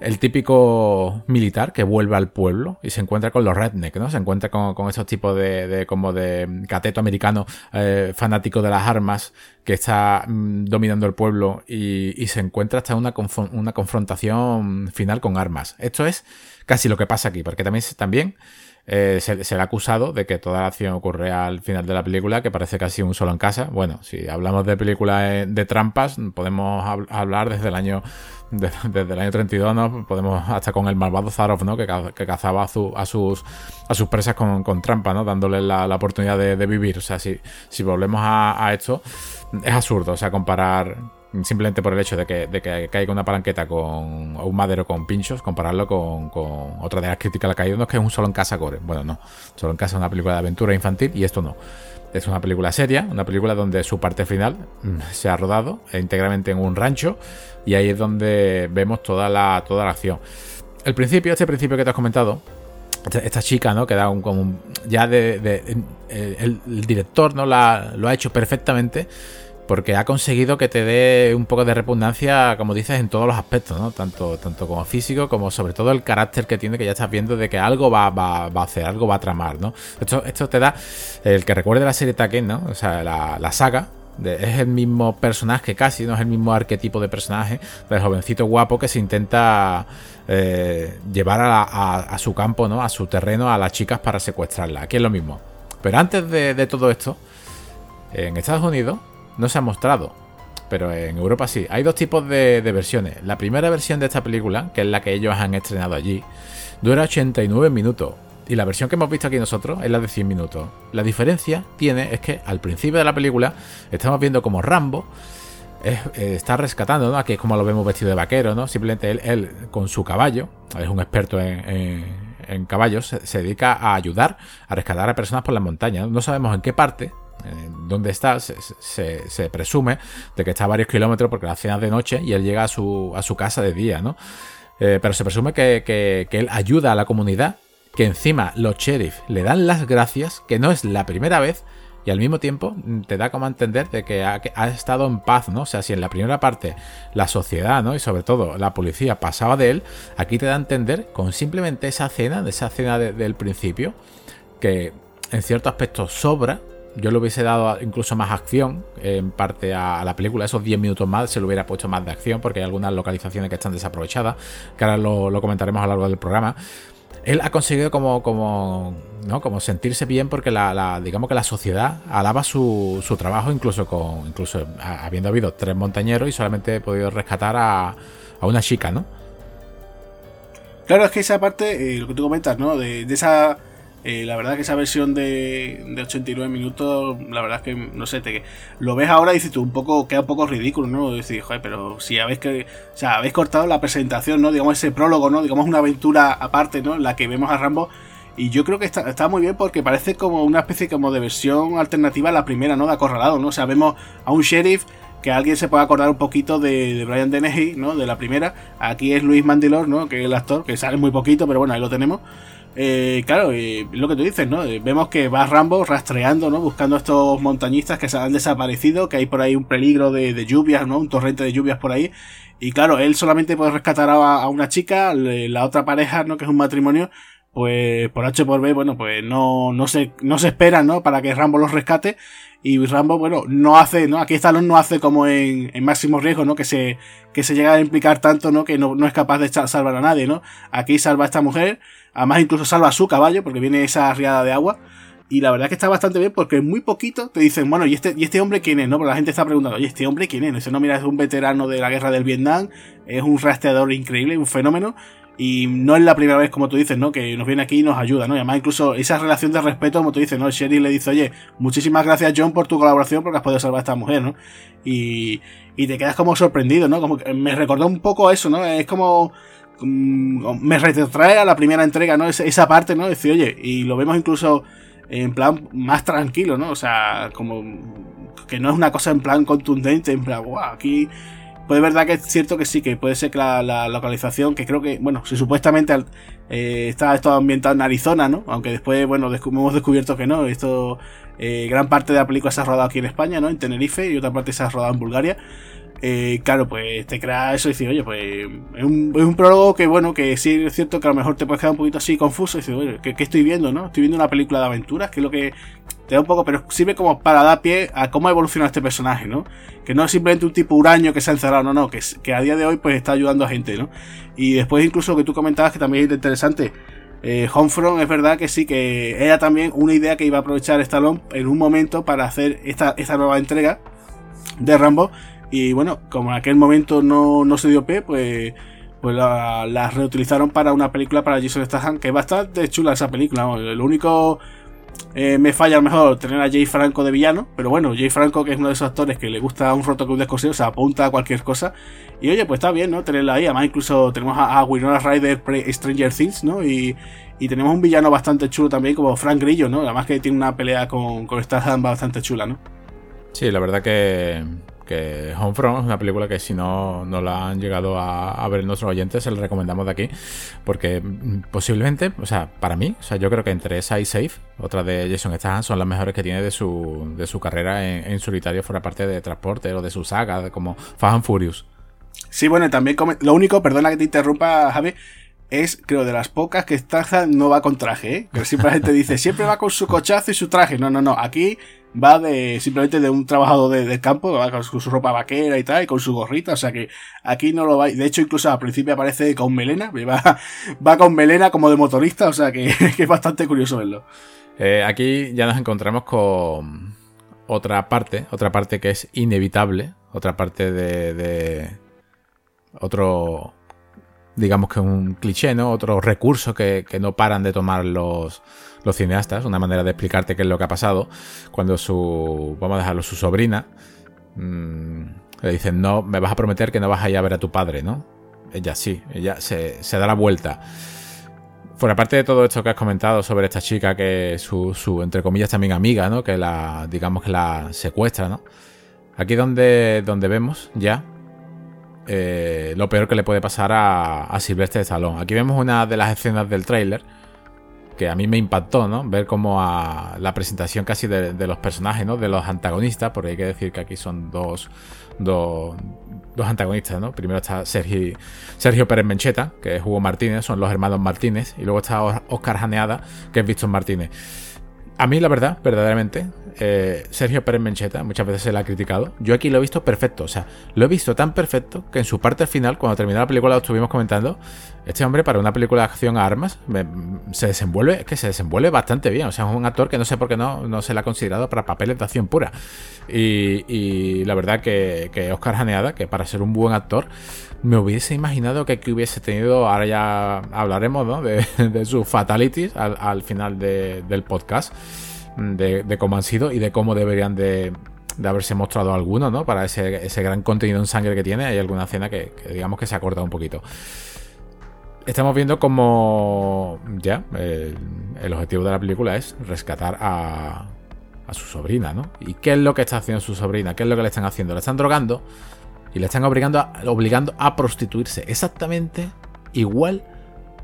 el típico militar que vuelve al pueblo y se encuentra con los redneck, ¿no? Se encuentra con, esos tipos de, como de cateto americano eh, fanático de las armas que está mm, dominando el pueblo y, se encuentra hasta una, una confrontación final con armas. Esto es casi lo que pasa aquí, porque también, también eh, se, le ha acusado de que toda la acción ocurre al final de la película, que parece casi un solo en casa. Bueno, si hablamos de películas de trampas, podemos hablar desde el año [LAUGHS] desde el año 32, ¿no? Podemos hasta con el malvado Zarov, ¿no? Que, cazaba a, sus, a sus presas con, con trampa, ¿no? Dándole la, oportunidad de, vivir. O sea, si, si volvemos a, a esto, es absurdo, o sea, comparar simplemente por el hecho de que, de que caiga una palanqueta con o un madero con pinchos, compararlo con, otra de las críticas la caída, no es que es un solo en casa core. Bueno, no. Solo en casa es una película de aventura infantil y esto no. Es una película seria, una película donde su parte final mm, se ha rodado íntegramente en un rancho y ahí es donde vemos toda la, toda la acción. El principio, este principio que te has comentado, esta chica, ¿no? Que da un, como ya de, el, director, ¿no? Lo ha hecho perfectamente porque ha conseguido que te dé un poco de repugnancia, como dices, en todos los aspectos, ¿no? Tanto, tanto como físico, como sobre todo el carácter que tiene, que ya estás viendo de que algo va, va, va a hacer, algo va a tramar, ¿no? Esto, esto te da, el que recuerde la serie Taken, ¿no? O sea, la, saga, es el mismo personaje casi, no es el mismo arquetipo de personaje del jovencito guapo que se intenta eh, llevar a, su campo, ¿no? A su terreno a las chicas para secuestrarla. Aquí es lo mismo. Pero antes de, de todo esto, en Estados Unidos no se ha mostrado. Pero en Europa sí. Hay dos tipos de, versiones. La primera versión de esta película, que es la que ellos han estrenado allí, dura 89 minutos. Y la versión que hemos visto aquí nosotros es la de 100 minutos. La diferencia tiene es que al principio de la película estamos viendo como Rambo eh, está rescatando, ¿no? Aquí es como lo vemos vestido de vaquero, ¿no? Simplemente él, con su caballo, es un experto en, caballos, se, se, dedica a ayudar a rescatar a personas por las montañas. No sabemos en qué parte, donde está, se, presume de que está a varios kilómetros porque la cena de noche y él llega a su, a su casa de día, ¿no? Eh, pero se presume que, él ayuda a la comunidad, que encima los sheriff le dan las gracias, que no es la primera vez, y al mismo tiempo te da como a entender de que ha, estado en paz, ¿no? O sea, si en la primera parte la sociedad, ¿no? Y sobre todo la policía pasaba de él, aquí te da a entender con simplemente esa cena, de esa cena del principio, que en cierto aspecto sobra, yo le hubiese dado incluso más acción en parte a, la película. Esos 10 minutos más se le hubiera puesto más de acción porque hay algunas localizaciones que están desaprovechadas, que ahora lo, comentaremos a lo largo del programa. Él ha conseguido como, como, ¿no? como sentirse bien porque la, digamos que la sociedad alaba su, su trabajo, incluso con incluso habiendo habido tres montañeros y solamente he podido rescatar a, a una chica, ¿no? Claro, es que esa parte, eh, lo que tú comentas, ¿no? de esa eh, la verdad que esa versión de, de, 89 minutos, la verdad es que, no sé, te, lo ves ahora y dices tú, un poco, queda un poco ridículo, ¿no? Joder, pero si habéis que, o sea, habéis cortado la presentación, ¿no? Digamos ese prólogo, ¿no? Digamos una aventura aparte, ¿no? La que vemos a Rambo. Y yo creo que está, está muy bien porque parece como una especie como de versión alternativa a la primera, ¿no? De acorralado, ¿no? O sea, vemos a un sheriff que alguien se pueda acordar un poquito de, de Brian Dennehy, ¿no? De la primera. Aquí es Luis Mandilor, ¿no? Que es el actor, que sale muy poquito, pero bueno, ahí lo tenemos. Eh, claro, lo que tú dices, ¿no? Eh, vemos que va Rambo rastreando, ¿no? Buscando a estos montañistas que se han desaparecido, que hay por ahí un peligro de, lluvias, ¿no? Un torrente de lluvias por ahí. Y claro, él solamente puede rescatar a, una chica, la otra pareja, ¿no? Que es un matrimonio, pues por H por B, bueno, pues no, no se, no se espera, ¿no? Para que Rambo los rescate. Y Rambo, bueno, no hace, ¿no? Aquí Stallone no hace como en, en máximo riesgo, ¿no? Que se, que se llega a implicar tanto, ¿no? Que no, no es capaz de salvar a nadie, ¿no? Aquí salva a esta mujer, además incluso salva a su caballo, porque viene esa riada de agua. Y la verdad es que está bastante bien porque muy poquito te dicen, bueno, ¿y este, ¿y este hombre quién es? ¿No? Porque la gente está preguntando, oye, ¿este hombre quién es? Ese no, mira, es un veterano de la guerra del Vietnam, es un rastreador increíble, un fenómeno. Y no es la primera vez, como tú dices, ¿no? Que nos viene aquí y nos ayuda, ¿no? Y además, incluso esa relación de respeto, como tú dices, ¿no? Sherry le dice, oye, muchísimas gracias, John, por tu colaboración, porque has podido salvar a esta mujer, ¿no? Y, y te quedas como sorprendido, ¿no? Como que me recordó un poco eso, ¿no? Es como me retrotrae a la primera entrega, ¿no? Esa, esa parte, ¿no? Decir, oye, y lo vemos incluso en plan más tranquilo, ¿no? O sea, como que no es una cosa en plan contundente, en plan, wow, aquí pues es verdad que es cierto que sí, que puede ser que la, localización, que creo que, bueno, si supuestamente eh, está esto ambientado en Arizona, ¿no? Aunque después, bueno, hemos descubierto que no. Esto, eh, gran parte de la película se ha rodado aquí en España, ¿no? En Tenerife y otra parte se ha rodado en Bulgaria. Eh, claro, pues te crea eso y dices, oye, pues es un, es un, prólogo que, bueno, que sí es cierto que a lo mejor te puedes quedar un poquito así confuso y dices, oye, ¿qué, ¿qué, estoy viendo, no? Estoy viendo una película de aventuras, que es lo que te da un poco, pero sirve como para dar pie a cómo ha evolucionado este personaje, ¿no? Que no es simplemente un tipo huraño que se ha encerrado, no, no, que, que a día de hoy pues está ayudando a gente, ¿no? Y después incluso lo que tú comentabas que también es interesante, eh, Homefront es verdad que sí, que era también una idea que iba a aprovechar Stallone en un momento para hacer esta, esta nueva entrega de Rambo y bueno, como en aquel momento no, no se dio P, pues, pues la, reutilizaron para una película para Jason Statham, que es bastante chula esa película. ¿no? Lo único eh, me falla a lo mejor tener a Jay Franco de villano, pero bueno, Jay Franco, que es uno de esos actores que le gusta un roto de escocés, o sea, apunta a cualquier cosa. Y oye, pues está bien, ¿no? Tenerla ahí. Además, incluso tenemos a, a Winona Ryder Stranger Things, ¿no? Y, y, tenemos un villano bastante chulo también, como Frank Grillo, ¿no? Además que tiene una pelea con, con Statham bastante chula, ¿no? Sí, la verdad que que Homefront es una película que si no, no la han llegado a, ver nuestros oyentes, se la recomendamos de aquí, porque posiblemente, o sea, para mí, o sea, yo creo que entre esa y Safe, otra de Jason Statham, son las mejores que tiene de su, de su carrera en, solitario fuera parte de Transporte o de su saga, como Fast and Furious. Sí, bueno, también lo único, perdona que te interrumpa, Javi, es, creo, de las pocas que Statham no va con traje, ¿eh? Que gente dice, siempre va con su cochazo y su traje. No, no, no. Aquí va de simplemente de un trabajador de, del campo, va con su ropa vaquera y tal, y con su gorrita. O sea que aquí no lo va. De hecho, incluso al principio aparece con melena. [LAUGHS] Va, va con melena como de motorista. O sea [LAUGHS] que, es bastante curioso verlo. Eh, aquí ya nos encontramos con otra parte, otra parte que es inevitable, otra parte de, de otro digamos que un cliché, ¿no? Otro recurso que, no paran de tomar los, los cineastas, una manera de explicarte qué es lo que ha pasado, cuando su, vamos a dejarlo, su sobrina, mm, le dicen, no, me vas a prometer que no vas a ir a ver a tu padre, ¿no? Ella sí, ella se, da la vuelta. Fuera parte de todo esto que has comentado sobre esta chica que su, su, entre comillas, también amiga, ¿no? Que la, digamos que la secuestra, ¿no? Aquí donde, donde vemos ya eh, lo peor que le puede pasar a, a Silvestre Salón. Aquí vemos una de las escenas del tráiler que a mí me impactó, ¿no? Ver como a la presentación casi de, los personajes, ¿no? De los antagonistas, porque hay que decir que aquí son dos, dos, dos antagonistas, ¿no? Primero está Sergio Pérez Mencheta, que es Hugo Martínez, son los hermanos Martínez, y luego está Oscar Janeada, que es Víctor Martínez. A mí, la verdad, verdaderamente, eh, Sergio Pérez Mencheta, muchas veces se le ha criticado. Yo aquí lo he visto perfecto, o sea, lo he visto tan perfecto que en su parte final, cuando terminó la película, lo estuvimos comentando. Este hombre, para una película de acción a armas, se desenvuelve, es que se desenvuelve bastante bien. O sea, es un actor que no sé por qué no, no se le ha considerado para papeles de acción pura. Y, la verdad que, que Oscar Janeada, que para ser un buen actor, me hubiese imaginado que aquí hubiese tenido, ahora ya hablaremos ¿no? de, [LAUGHS] sus fatalities al, final del podcast, de, cómo han sido y de cómo deberían de, haberse mostrado algunos, ¿no? Para ese, gran contenido en sangre que tiene, hay alguna escena que, digamos que se ha cortado un poquito. Estamos viendo como ya el, objetivo de la película es rescatar a, a su sobrina, ¿no? ¿Y qué es lo que está haciendo su sobrina? ¿Qué es lo que le están haciendo? Le están drogando y le están obligando a, obligando a prostituirse. Exactamente igual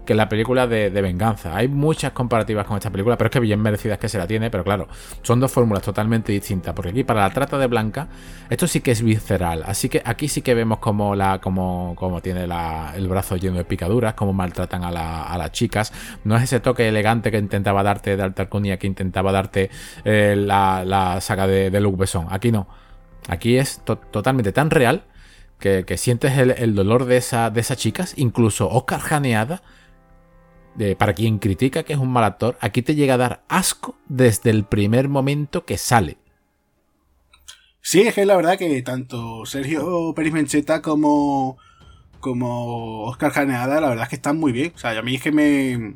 que la película de, venganza. Hay muchas comparativas con esta película, pero es que bien merecidas que se la tiene, pero claro, son dos fórmulas totalmente distintas, porque aquí para la trata de Blanca, esto sí que es visceral, así que aquí sí que vemos como, la, como, como tiene el brazo lleno de picaduras, cómo maltratan a, las chicas, no es ese toque elegante que intentaba darte de Altarcunia, que intentaba darte eh, la, saga de, de Luc Besson, aquí no, aquí es totalmente tan real que, sientes el, dolor de, esa, de esas chicas, incluso Oscar Janeada, para quien critica que es un mal actor, aquí te llega a dar asco desde el primer momento que sale. Sí, es que la verdad que tanto Sergio Pérez Mencheta como, como Oscar Janeada, la verdad es que están muy bien. O sea, a mí es que me,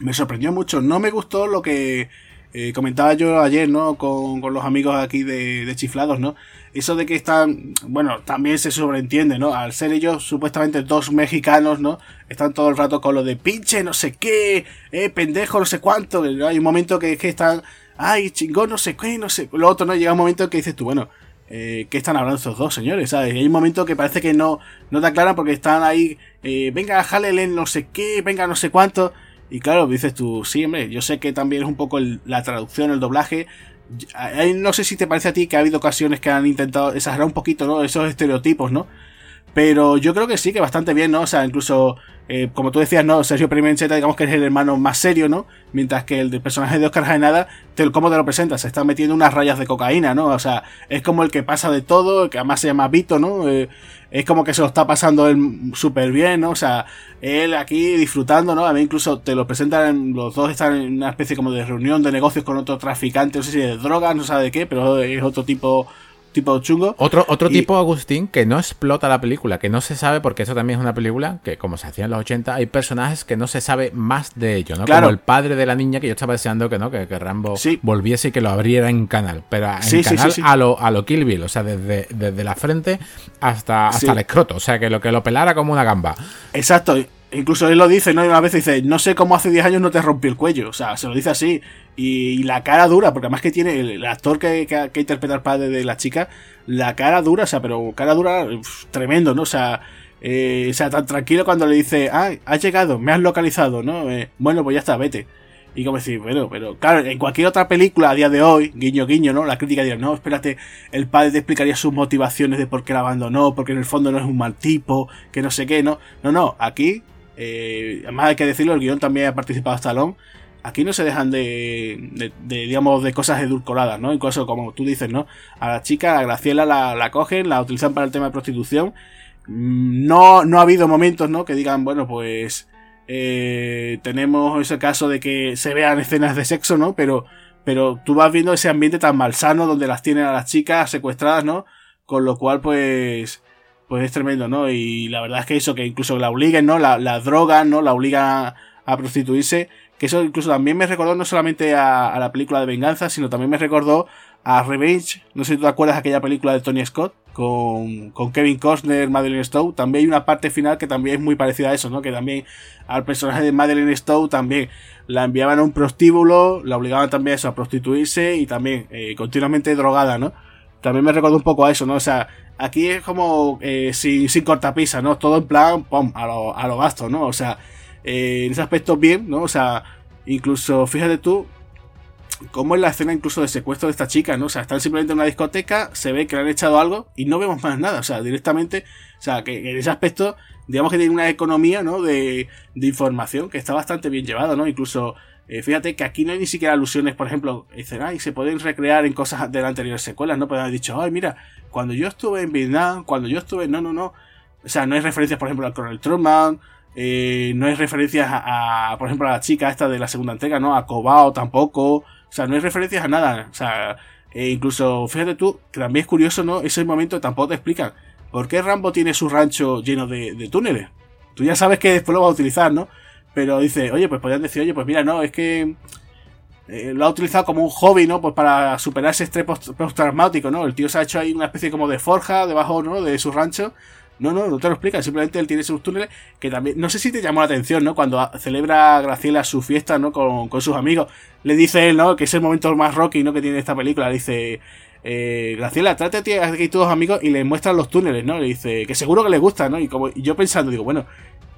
me sorprendió mucho. No me gustó lo que eh, comentaba yo ayer, ¿no? Con, con los amigos aquí de, de, Chiflados, ¿no? Eso de que están, bueno, también se sobreentiende, ¿no? Al ser ellos supuestamente dos mexicanos, ¿no? Están todo el rato con lo de pinche, no sé qué, eh, pendejo, no sé cuánto. Hay un momento que, que están, ay, chingón, no sé qué, no sé. Lo otro, ¿no? Llega un momento que dices tú, bueno, eh, ¿qué están hablando estos dos señores? ¿sabes? hay un momento que parece que no, no te aclaran porque están ahí, eh, venga, jalele no sé qué, venga, no sé cuánto. Y claro, dices tú, sí, hombre, yo sé que también es un poco la traducción, el doblaje. No sé si te parece a ti que ha habido ocasiones que han intentado exagerar un poquito, ¿no? Esos estereotipos, ¿no? Pero yo creo que sí, que bastante bien, ¿no? O sea, incluso, eh, como tú decías, ¿no? Sergio Primencheta, digamos que es el hermano más serio, ¿no? Mientras que el del personaje de Oscar Jaenada, te, ¿cómo te lo presentas? Se está metiendo unas rayas de cocaína, ¿no? O sea, es como el que pasa de todo, que además se llama Vito, ¿no? Eh, es como que se lo está pasando él súper bien, ¿no? O sea, él aquí disfrutando, ¿no? A mí incluso te lo presentan, los dos están en una especie como de reunión de negocios con otro traficante, no sé si de drogas, no sabe de qué, pero es otro tipo tipo chungo. Otro, otro tipo, Agustín, que no explota la película, que no se sabe, porque eso también es una película que, como se hacía en los 80, hay personajes que no se sabe más de ellos, ¿no? Como el padre de la niña, que yo estaba deseando que no, que, Rambo volviese y que lo abriera en canal. Pero en canal a lo, a lo Kill Bill, o sea, desde, desde la frente hasta, hasta el escroto. O sea, que lo que lo pelara como una gamba. Exacto. Incluso él lo dice, ¿no? Una vez dice, no sé cómo hace 10 años no te rompió el cuello. O sea, se lo dice así. Y, la cara dura, porque además que tiene el, actor que, que, interpreta al padre de la chica, la cara dura, o sea, pero cara dura tremendo, ¿no? O sea, eh, o sea, tan tranquilo cuando le dice, ah, has llegado, me has localizado, ¿no? Eh, bueno, pues ya está, vete. Y como decir, bueno, pero claro, en cualquier otra película a día de hoy, guiño guiño, ¿no? La crítica diría, no, espérate, el padre te explicaría sus motivaciones de por qué la abandonó, porque en el fondo no es un mal tipo, que no sé qué, ¿no? No, no, aquí eh, además hay que decirlo, el guion también ha participado Stallone. Aquí no se dejan de, digamos, de cosas edulcoradas, ¿no? Incluso, como tú dices, ¿no? A la chica, a Graciela, la, cogen, la utilizan para el tema de prostitución. Mm, no, no ha habido momentos, ¿no? Que digan, bueno, pues... Eh, tenemos ese caso de que se vean escenas de sexo, ¿no? Pero, pero tú vas viendo ese ambiente tan malsano donde las tienen a las chicas secuestradas, ¿no? Con lo cual, pues pues es tremendo, ¿no? Y la verdad es que eso, que incluso la obliguen, ¿no? La, la droga, ¿no? La obliga a prostituirse. Que eso incluso también me recordó no solamente a, la película de venganza, sino también me recordó a Revenge. No sé si tú te acuerdas de aquella película de Tony Scott con, con Kevin Costner, Madeline Stowe. También hay una parte final que también es muy parecida a eso, ¿no? Que también al personaje de Madeline Stowe también la enviaban a un prostíbulo, la obligaban también a eso, a prostituirse y también eh, continuamente drogada, ¿no? También me recordó un poco a eso, ¿no? O sea, Aquí es como eh, sin, sin cortapisa, ¿no? Todo en plan, pum, a lo, a lo gasto, ¿no? O sea, eh, en ese aspecto bien, ¿no? O sea, incluso, fíjate tú, cómo es la escena incluso de secuestro de esta chica, ¿no? O sea, están simplemente en una discoteca, se ve que le han echado algo y no vemos más nada. O sea, directamente, o sea, que en ese aspecto, digamos que tiene una economía, ¿no? De, de información que está bastante bien llevada, ¿no? Incluso eh, fíjate que aquí no hay ni siquiera alusiones, por ejemplo, dicen, ay, se pueden recrear en cosas de las anteriores secuelas, ¿no? Pues haber dicho, ay, mira, cuando yo estuve en Vietnam, cuando yo estuve, no, no, no. O sea, no hay referencias, por ejemplo, al Coronel Truman, eh, no hay referencias a, por ejemplo, a la chica esta de la segunda entrega, ¿no? A Cobao tampoco. O sea, no hay referencias a nada. O sea, e incluso, fíjate tú, que también es curioso, ¿no? Ese momento tampoco te explican por qué Rambo tiene su rancho lleno de, de túneles. Tú ya sabes que después lo va a utilizar, ¿no? Pero dice, oye, pues podrían decir, oye, pues mira, no, es que eh, lo ha utilizado como un hobby, ¿no? Pues para superar ese estrés postraumático, ¿no? El tío se ha hecho ahí una especie como de forja debajo, ¿no? De su rancho. No, no, no te lo explica, simplemente él tiene sus túneles que también, no sé si te llamó la atención, ¿no? Cuando celebra Graciela su fiesta, ¿no? Con, con sus amigos, le dice él, ¿no? Que es el momento más rocky, ¿no? Que tiene esta película, dice, eh, Graciela, trate a aquí todos amigos y le muestran los túneles, ¿no? Le dice que seguro que le gusta, ¿no? Y como y yo pensando, digo, bueno,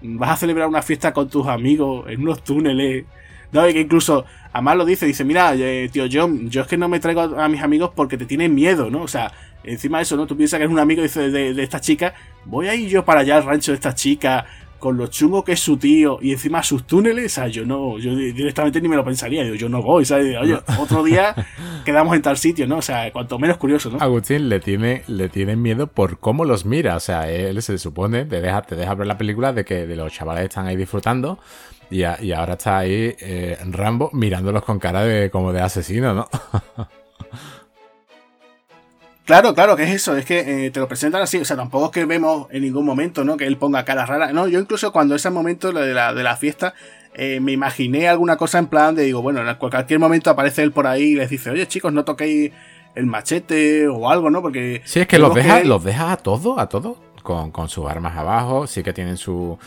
vas a celebrar una fiesta con tus amigos en unos túneles. No, y que incluso, además lo dice, dice, mira, eh, tío John, yo es que no me traigo a, mis amigos porque te tienen miedo, ¿no? O sea, encima de eso, ¿no? Tú piensas que eres un amigo dice, de, de, esta chica, voy a ir yo para allá al rancho de esta chica, con lo chungo que es su tío y encima sus túneles, o sea, yo no, yo directamente ni me lo pensaría, yo, yo no voy, ¿sabes? Oye, otro día [LAUGHS] quedamos en tal sitio, ¿no? O sea, cuanto menos curioso, ¿no? Agustín le tiene, le tiene miedo por cómo los mira, o sea, él se supone, te deja, te deja ver la película de que de los chavales están ahí disfrutando y, ahora está ahí eh, Rambo mirándolos con cara de como de asesino, ¿no? [LAUGHS] Claro, claro, que es eso, es que eh, te lo presentan así, o sea, tampoco es que vemos en ningún momento, ¿no? Que él ponga cara rara. No, yo incluso cuando ese momento de la, de la fiesta, eh, me imaginé alguna cosa en plan de, digo, bueno, en cualquier momento aparece él por ahí y les dice, oye chicos, no toquéis el machete o algo, ¿no? Porque... Sí, es que los deja, los deja a todos, a todos, con, con sus armas abajo, sí que tienen su...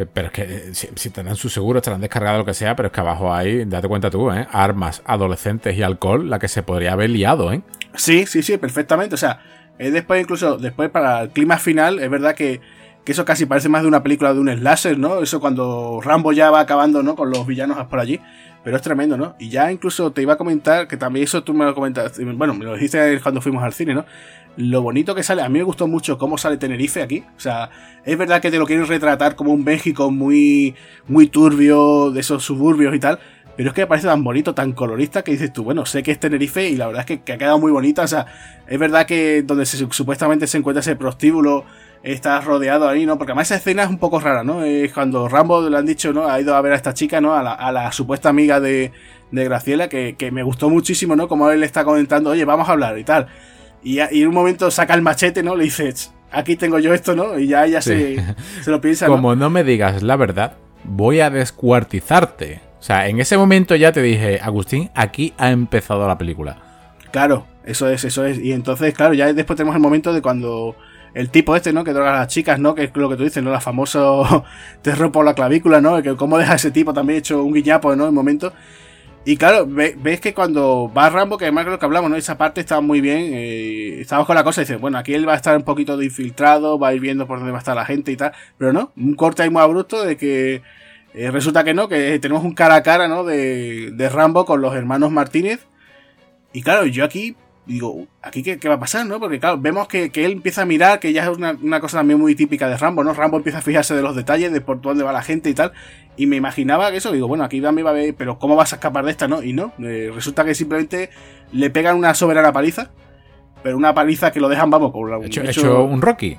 Eh, pero es que eh, si, si tendrán su seguro, estarán descargados lo que sea, pero es que abajo hay, date cuenta tú, ¿eh? Armas, adolescentes y alcohol, la que se podría haber liado, ¿eh? Sí, sí, sí, perfectamente. O sea, después incluso, después para el clima final, es verdad que, que, eso casi parece más de una película de un slasher, ¿no? Eso cuando Rambo ya va acabando, ¿no? Con los villanos por allí. Pero es tremendo, ¿no? Y ya incluso te iba a comentar, que también eso tú me lo comentaste, bueno, me lo dijiste cuando fuimos al cine, ¿no? Lo bonito que sale, a mí me gustó mucho cómo sale Tenerife aquí. O sea, es verdad que te lo quieren retratar como un México muy, muy turbio, de esos suburbios y tal. Pero es que me parece tan bonito, tan colorista, que dices tú, bueno, sé que es Tenerife y la verdad es que, ha quedado muy bonita. O sea, es verdad que donde se, supuestamente se encuentra ese prostíbulo, está rodeado ahí, ¿no? Porque además esa escena es un poco rara, ¿no? Es cuando Rambo le han dicho, ¿no? Ha ido a ver a esta chica, ¿no? A la, a la supuesta amiga de, de Graciela, que, que, me gustó muchísimo, ¿no? Como él le está comentando, oye, vamos a hablar y tal. Y, en un momento saca el machete, ¿no? Le dice, aquí tengo yo esto, ¿no? Y ya ella se, se, lo piensa. Como ¿no? me digas la verdad, voy a descuartizarte. O sea, en ese momento ya te dije, Agustín, aquí ha empezado la película. Claro, eso es, eso es. Y entonces, claro, ya después tenemos el momento de cuando el tipo este, ¿no? Que droga a las chicas, ¿no? Que es lo que tú dices, ¿no? La famoso [LAUGHS] terror por la clavícula, ¿no? Que cómo deja ese tipo también hecho un guiñapo, ¿no? En momento. Y claro, ves que cuando va Rambo, que además creo que hablamos, ¿no? Esa parte está muy bien. Eh, estamos con la cosa y dices, bueno, aquí él va a estar un poquito de infiltrado, va a ir viendo por dónde va a estar la gente y tal. Pero no, un corte ahí muy abrupto de que eh, resulta que no, que tenemos un cara a cara, ¿no? De, de Rambo con los hermanos Martínez. Y claro, yo aquí digo, ¿aquí qué, va a pasar, no? Porque claro, vemos que, él empieza a mirar, que ya es una, cosa también muy típica de Rambo, ¿no? Rambo empieza a fijarse de los detalles, de por dónde va la gente y tal. Y me imaginaba que eso, digo, bueno, aquí también va a ver, pero ¿cómo vas a escapar de esta, no? Y no, eh, resulta que simplemente le pegan una soberana paliza, pero una paliza que lo dejan, vamos, con un, hecho, hecho un Rocky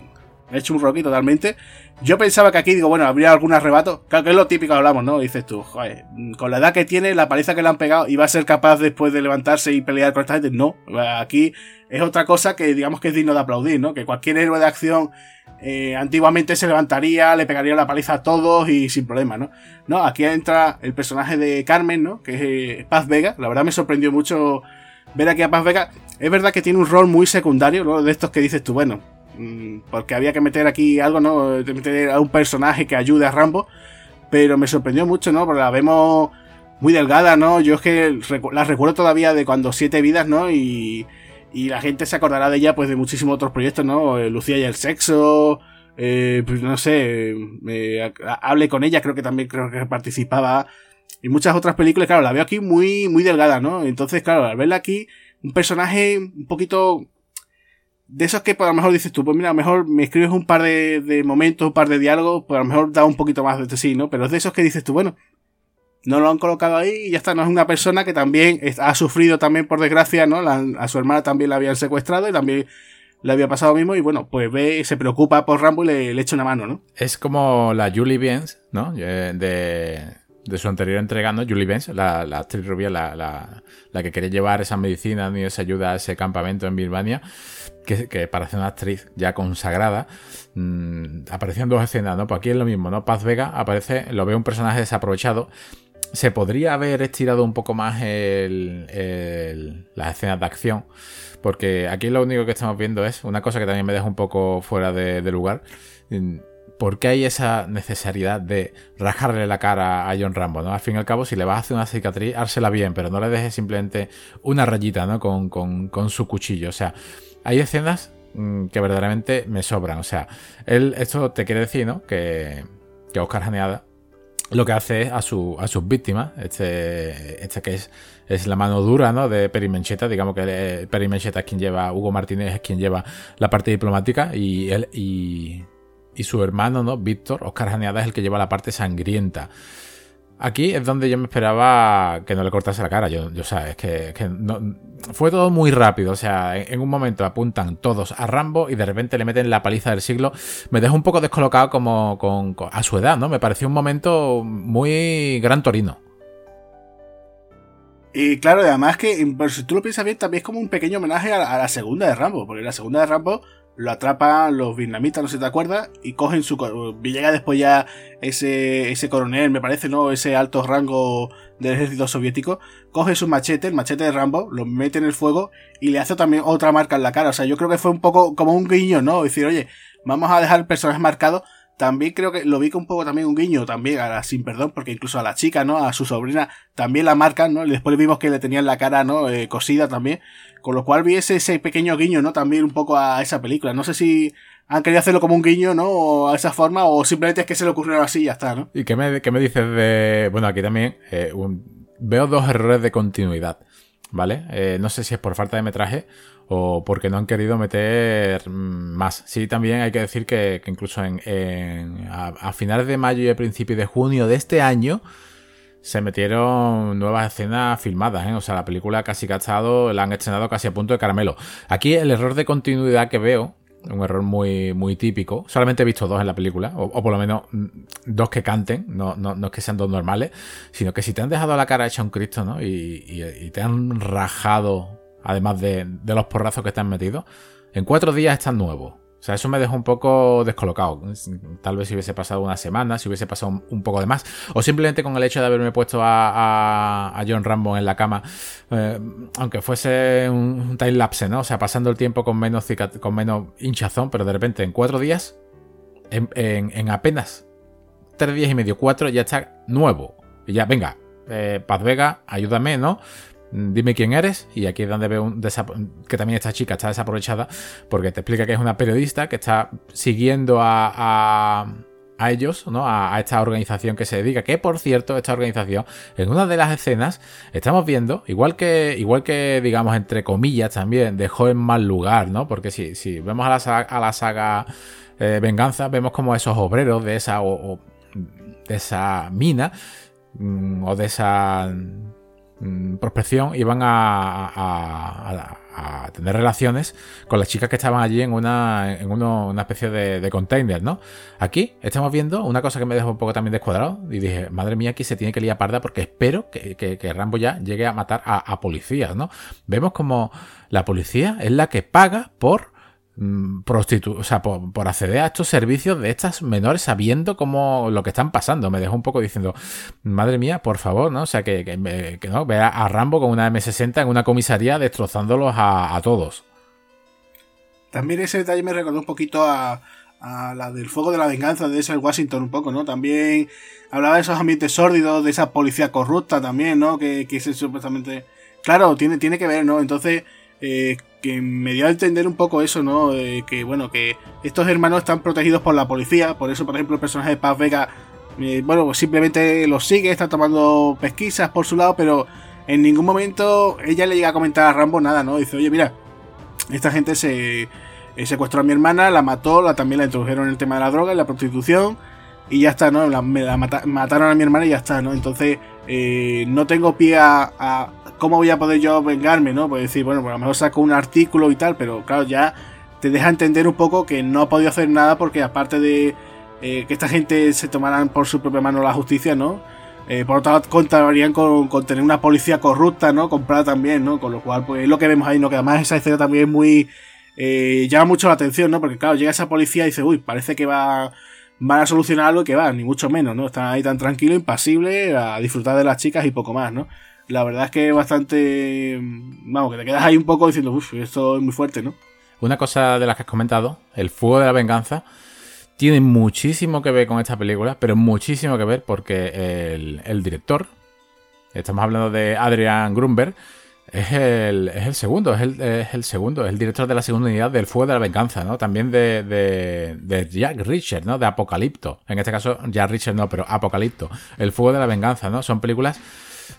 hecho un Rocky totalmente. Yo pensaba que aquí, digo, bueno, habría algún arrebato. Claro que es lo típico hablamos, ¿no? Dices tú, joder, con la edad que tiene, la paliza que le han pegado, ¿y va a ser capaz después de levantarse y pelear con esta gente? No. Aquí es otra cosa que digamos que es digno de aplaudir, ¿no? Que cualquier héroe de acción eh, antiguamente se levantaría, le pegaría la paliza a todos y sin problema, ¿no? No, aquí entra el personaje de Carmen, ¿no? Que es eh, Paz Vega. La verdad me sorprendió mucho ver aquí a Paz Vega. Es verdad que tiene un rol muy secundario, ¿no? De estos que dices tú, bueno, porque había que meter aquí algo, ¿no? Meter a un personaje que ayude a Rambo. Pero me sorprendió mucho, ¿no? Porque la vemos muy delgada, ¿no? Yo es que la recuerdo todavía de cuando Siete Vidas, ¿no? Y, y la gente se acordará de ella, pues, de muchísimos otros proyectos, ¿no? Eh, Lucía y el sexo. Eh, pues no sé, eh, hable con ella, creo que también creo que participaba. Y muchas otras películas, claro, la veo aquí muy, muy delgada, ¿no? Entonces, claro, al verla aquí, un personaje un poquito de esos que a lo mejor dices tú, pues mira, a lo mejor me escribes un par de, momentos, un par de diálogos, pues a lo mejor da un poquito más de sí, ¿no? Pero es de esos que dices tú, bueno, no lo han colocado ahí y ya está, no es una persona que también ha sufrido también por desgracia, ¿no? a su hermana también la habían secuestrado y también le había pasado lo mismo y bueno, pues ve, se preocupa por Rambo y le, le echa una mano, ¿no? Es como la Julie Benz, ¿no? Eh, de, de su anterior entrega, ¿no? Julie Benz, la, la actriz rubia, la, la, la, que quería llevar esa medicina y esa ayuda a ese campamento en Birmania, que, que para ser una actriz ya consagrada, mmm, dos escenas, ¿no? Pues aquí es lo mismo, ¿no? Paz Vega aparece, lo ve un personaje desaprovechado. Se podría haber estirado un poco más el, el, las escenas de acción, porque aquí lo único que estamos viendo es una cosa que también me deja un poco fuera de, de lugar ¿por qué hay esa necesidad de rajarle la cara a John Rambo? ¿no? Al fin y al cabo, si le vas a hacer una cicatriz, hársela bien, pero no le dejes simplemente una rayita ¿no? con, con, su cuchillo. O sea, hay escenas mm, que verdaderamente me sobran. O sea, él, esto te quiere decir, ¿no? Que, que Oscar Janeada lo que hace es a, su, a sus víctimas, este, este que es, es la mano dura ¿no? de Perimencheta, digamos que Perimencheta es quien lleva, Hugo Martínez es quien lleva la parte diplomática y él y y su hermano, ¿no? Víctor, Oscar Janeada es el que lleva la parte sangrienta. Aquí es donde yo me esperaba que no le cortase la cara. Yo, sabes, que, que fue todo muy rápido. O sea, en, un momento apuntan todos a Rambo y de repente le meten la paliza del siglo. Me deja un poco descolocado como con, a su edad, ¿no? Me pareció un momento muy gran torino. Y claro, además que, si tú lo piensas bien, también es como un pequeño homenaje a la segunda de Rambo, porque la segunda de Rambo lo atrapan los vietnamitas, no sé si te acuerdas, y cogen su... Llega después ya ese, ese coronel, me parece, ¿no? Ese alto rango del ejército soviético, coge su machete, el machete de Rambo, lo mete en el fuego y le hace también otra marca en la cara. O sea, yo creo que fue un poco como un guiño, ¿no? Decir, oye, vamos a dejar el personaje marcado también creo que lo vi con un poco también un guiño también a la sin perdón, porque incluso a la chica, ¿no? A su sobrina también la marcan, ¿no? Y después vimos que le tenían la cara, ¿no? Eh, cosida también. Con lo cual vi ese, pequeño guiño, ¿no? También un poco a esa película. No sé si han querido hacerlo como un guiño, ¿no? O a esa forma, o simplemente es que se le ocurrió así y ya está, ¿no? ¿Y qué me, qué me dices de. Bueno, aquí también eh, veo dos errores de continuidad, ¿vale? Eh, no sé si es por falta de metraje o porque no han querido meter más. Sí, también hay que decir que, incluso en, a, finales de mayo y a principios de junio de este año se metieron nuevas escenas filmadas, ¿eh? o sea, la película casi que la han estrenado casi a punto de caramelo. Aquí el error de continuidad que veo, un error muy, muy típico, solamente he visto dos en la película, o, por lo menos mm, dos que canten, no, no, no, es que sean dos normales, sino que si te han dejado la cara hecha un Cristo, ¿no? Y, y te han rajado además de, los porrazos que están metidos, en cuatro días están nuevos. O sea, eso me dejó un poco descolocado. Tal vez si hubiese pasado una semana, si hubiese pasado un, poco de más. O simplemente con el hecho de haberme puesto a, John Rambo en la cama, eh, aunque fuese un, time lapse, ¿no? O sea, pasando el tiempo con menos, con menos hinchazón, pero de repente en cuatro días, en, apenas tres días y medio, cuatro, ya está nuevo. Y ya, venga, eh, Paz Vega, ayúdame, ¿no? Dime quién eres. Y aquí es donde veo que también esta chica está desaprovechada porque te explica que es una periodista que está siguiendo a, a, ellos, ¿no? A, esta organización que se dedica. Que por cierto, esta organización, en una de las escenas, estamos viendo, igual que, igual que digamos, entre comillas también, dejó en mal lugar, ¿no? Porque si, si vemos a la saga, a la saga eh, Venganza, vemos como esos obreros de esa, de esa mina, mm, o de esa Mm, prospección iban a, tener relaciones con las chicas que estaban allí en una, en una especie de, container, ¿no? Aquí estamos viendo una cosa que me dejó un poco también descuadrado y dije, madre mía, aquí se tiene que liar parda porque espero que, que Rambo ya llegue a matar a, policías, ¿no? Vemos como la policía es la que paga por prostitu o sea, por, acceder a estos servicios de estas menores sabiendo cómo lo que están pasando. Me dejó un poco diciendo, madre mía, por favor, ¿no? O sea, que, que, no, vea a Rambo con una M60 en una comisaría destrozándolos a, todos. También ese detalle me recordó un poquito a, la del fuego de la venganza de ese Washington un poco, ¿no? También hablaba de esos ambientes sórdidos, de esa policía corrupta también, ¿no? Que, que es supuestamente... Claro, tiene, tiene que ver, ¿no? Entonces, eh, que me dio a entender un poco eso, ¿no? que bueno, que estos hermanos están protegidos por la policía, por eso, por ejemplo, el personaje de Paz Vega, eh, bueno, simplemente los sigue, está tomando pesquisas por su lado, pero en ningún momento ella le llega a comentar a Rambo nada, ¿no? Dice, oye, mira, esta gente se eh, secuestró a mi hermana, la mató, la, también la introdujeron en el tema de la droga y la prostitución, y ya está, ¿no? La, me la mataron a mi hermana y ya está, ¿no? Entonces, eh, no tengo pie a ¿cómo voy a poder yo vengarme, no? Pues decir, bueno, pues a lo mejor saco un artículo y tal, pero claro, ya te deja entender un poco que no ha podido hacer nada porque aparte de eh, que esta gente se tomaran por su propia mano la justicia, ¿no? Eh, por otro lado, contarían con, tener una policía corrupta, ¿no? Comprada también, ¿no? Con lo cual, pues es lo que vemos ahí, ¿no? Que además esa escena también es muy... Eh, llama mucho la atención, ¿no? Porque claro, llega esa policía y dice, uy, parece que va van a solucionar algo que va, ni mucho menos, ¿no? Están ahí tan tranquilo, impasible, a disfrutar de las chicas y poco más, ¿no? la verdad es que bastante. Vamos, que te quedas ahí un poco diciendo, uff, esto es muy fuerte, ¿no? Una cosa de las que has comentado, el fuego de la venganza, tiene muchísimo que ver con esta película, pero muchísimo que ver porque el, director, estamos hablando de Adrian Grunberg, es el, es el segundo, es el, es el, segundo, es el director de la segunda unidad del Fuego de la Venganza, ¿no? También de, de, de, Jack Richard, ¿no? De Apocalipto. En este caso, Jack Richard no, pero Apocalipto. El Fuego de la Venganza, ¿no? Son películas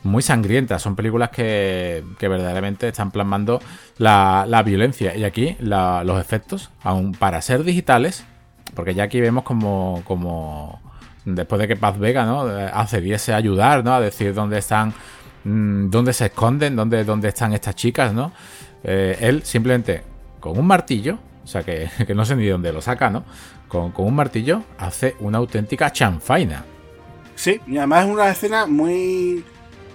muy sangrientas. Son películas que, verdaderamente están plasmando la, violencia. Y aquí los efectos, aun para ser digitales, porque ya aquí vemos como, como después de que Paz Vega ¿no? accediese a ayudar, ¿no? a decir dónde están, dónde se esconden, dónde, dónde están estas chicas, ¿no? Eh, él simplemente con un martillo, o sea que, [LAUGHS] no sé ni dónde lo saca, ¿no? Con, con un martillo hace una auténtica chanfaina. Sí, y además es una escena muy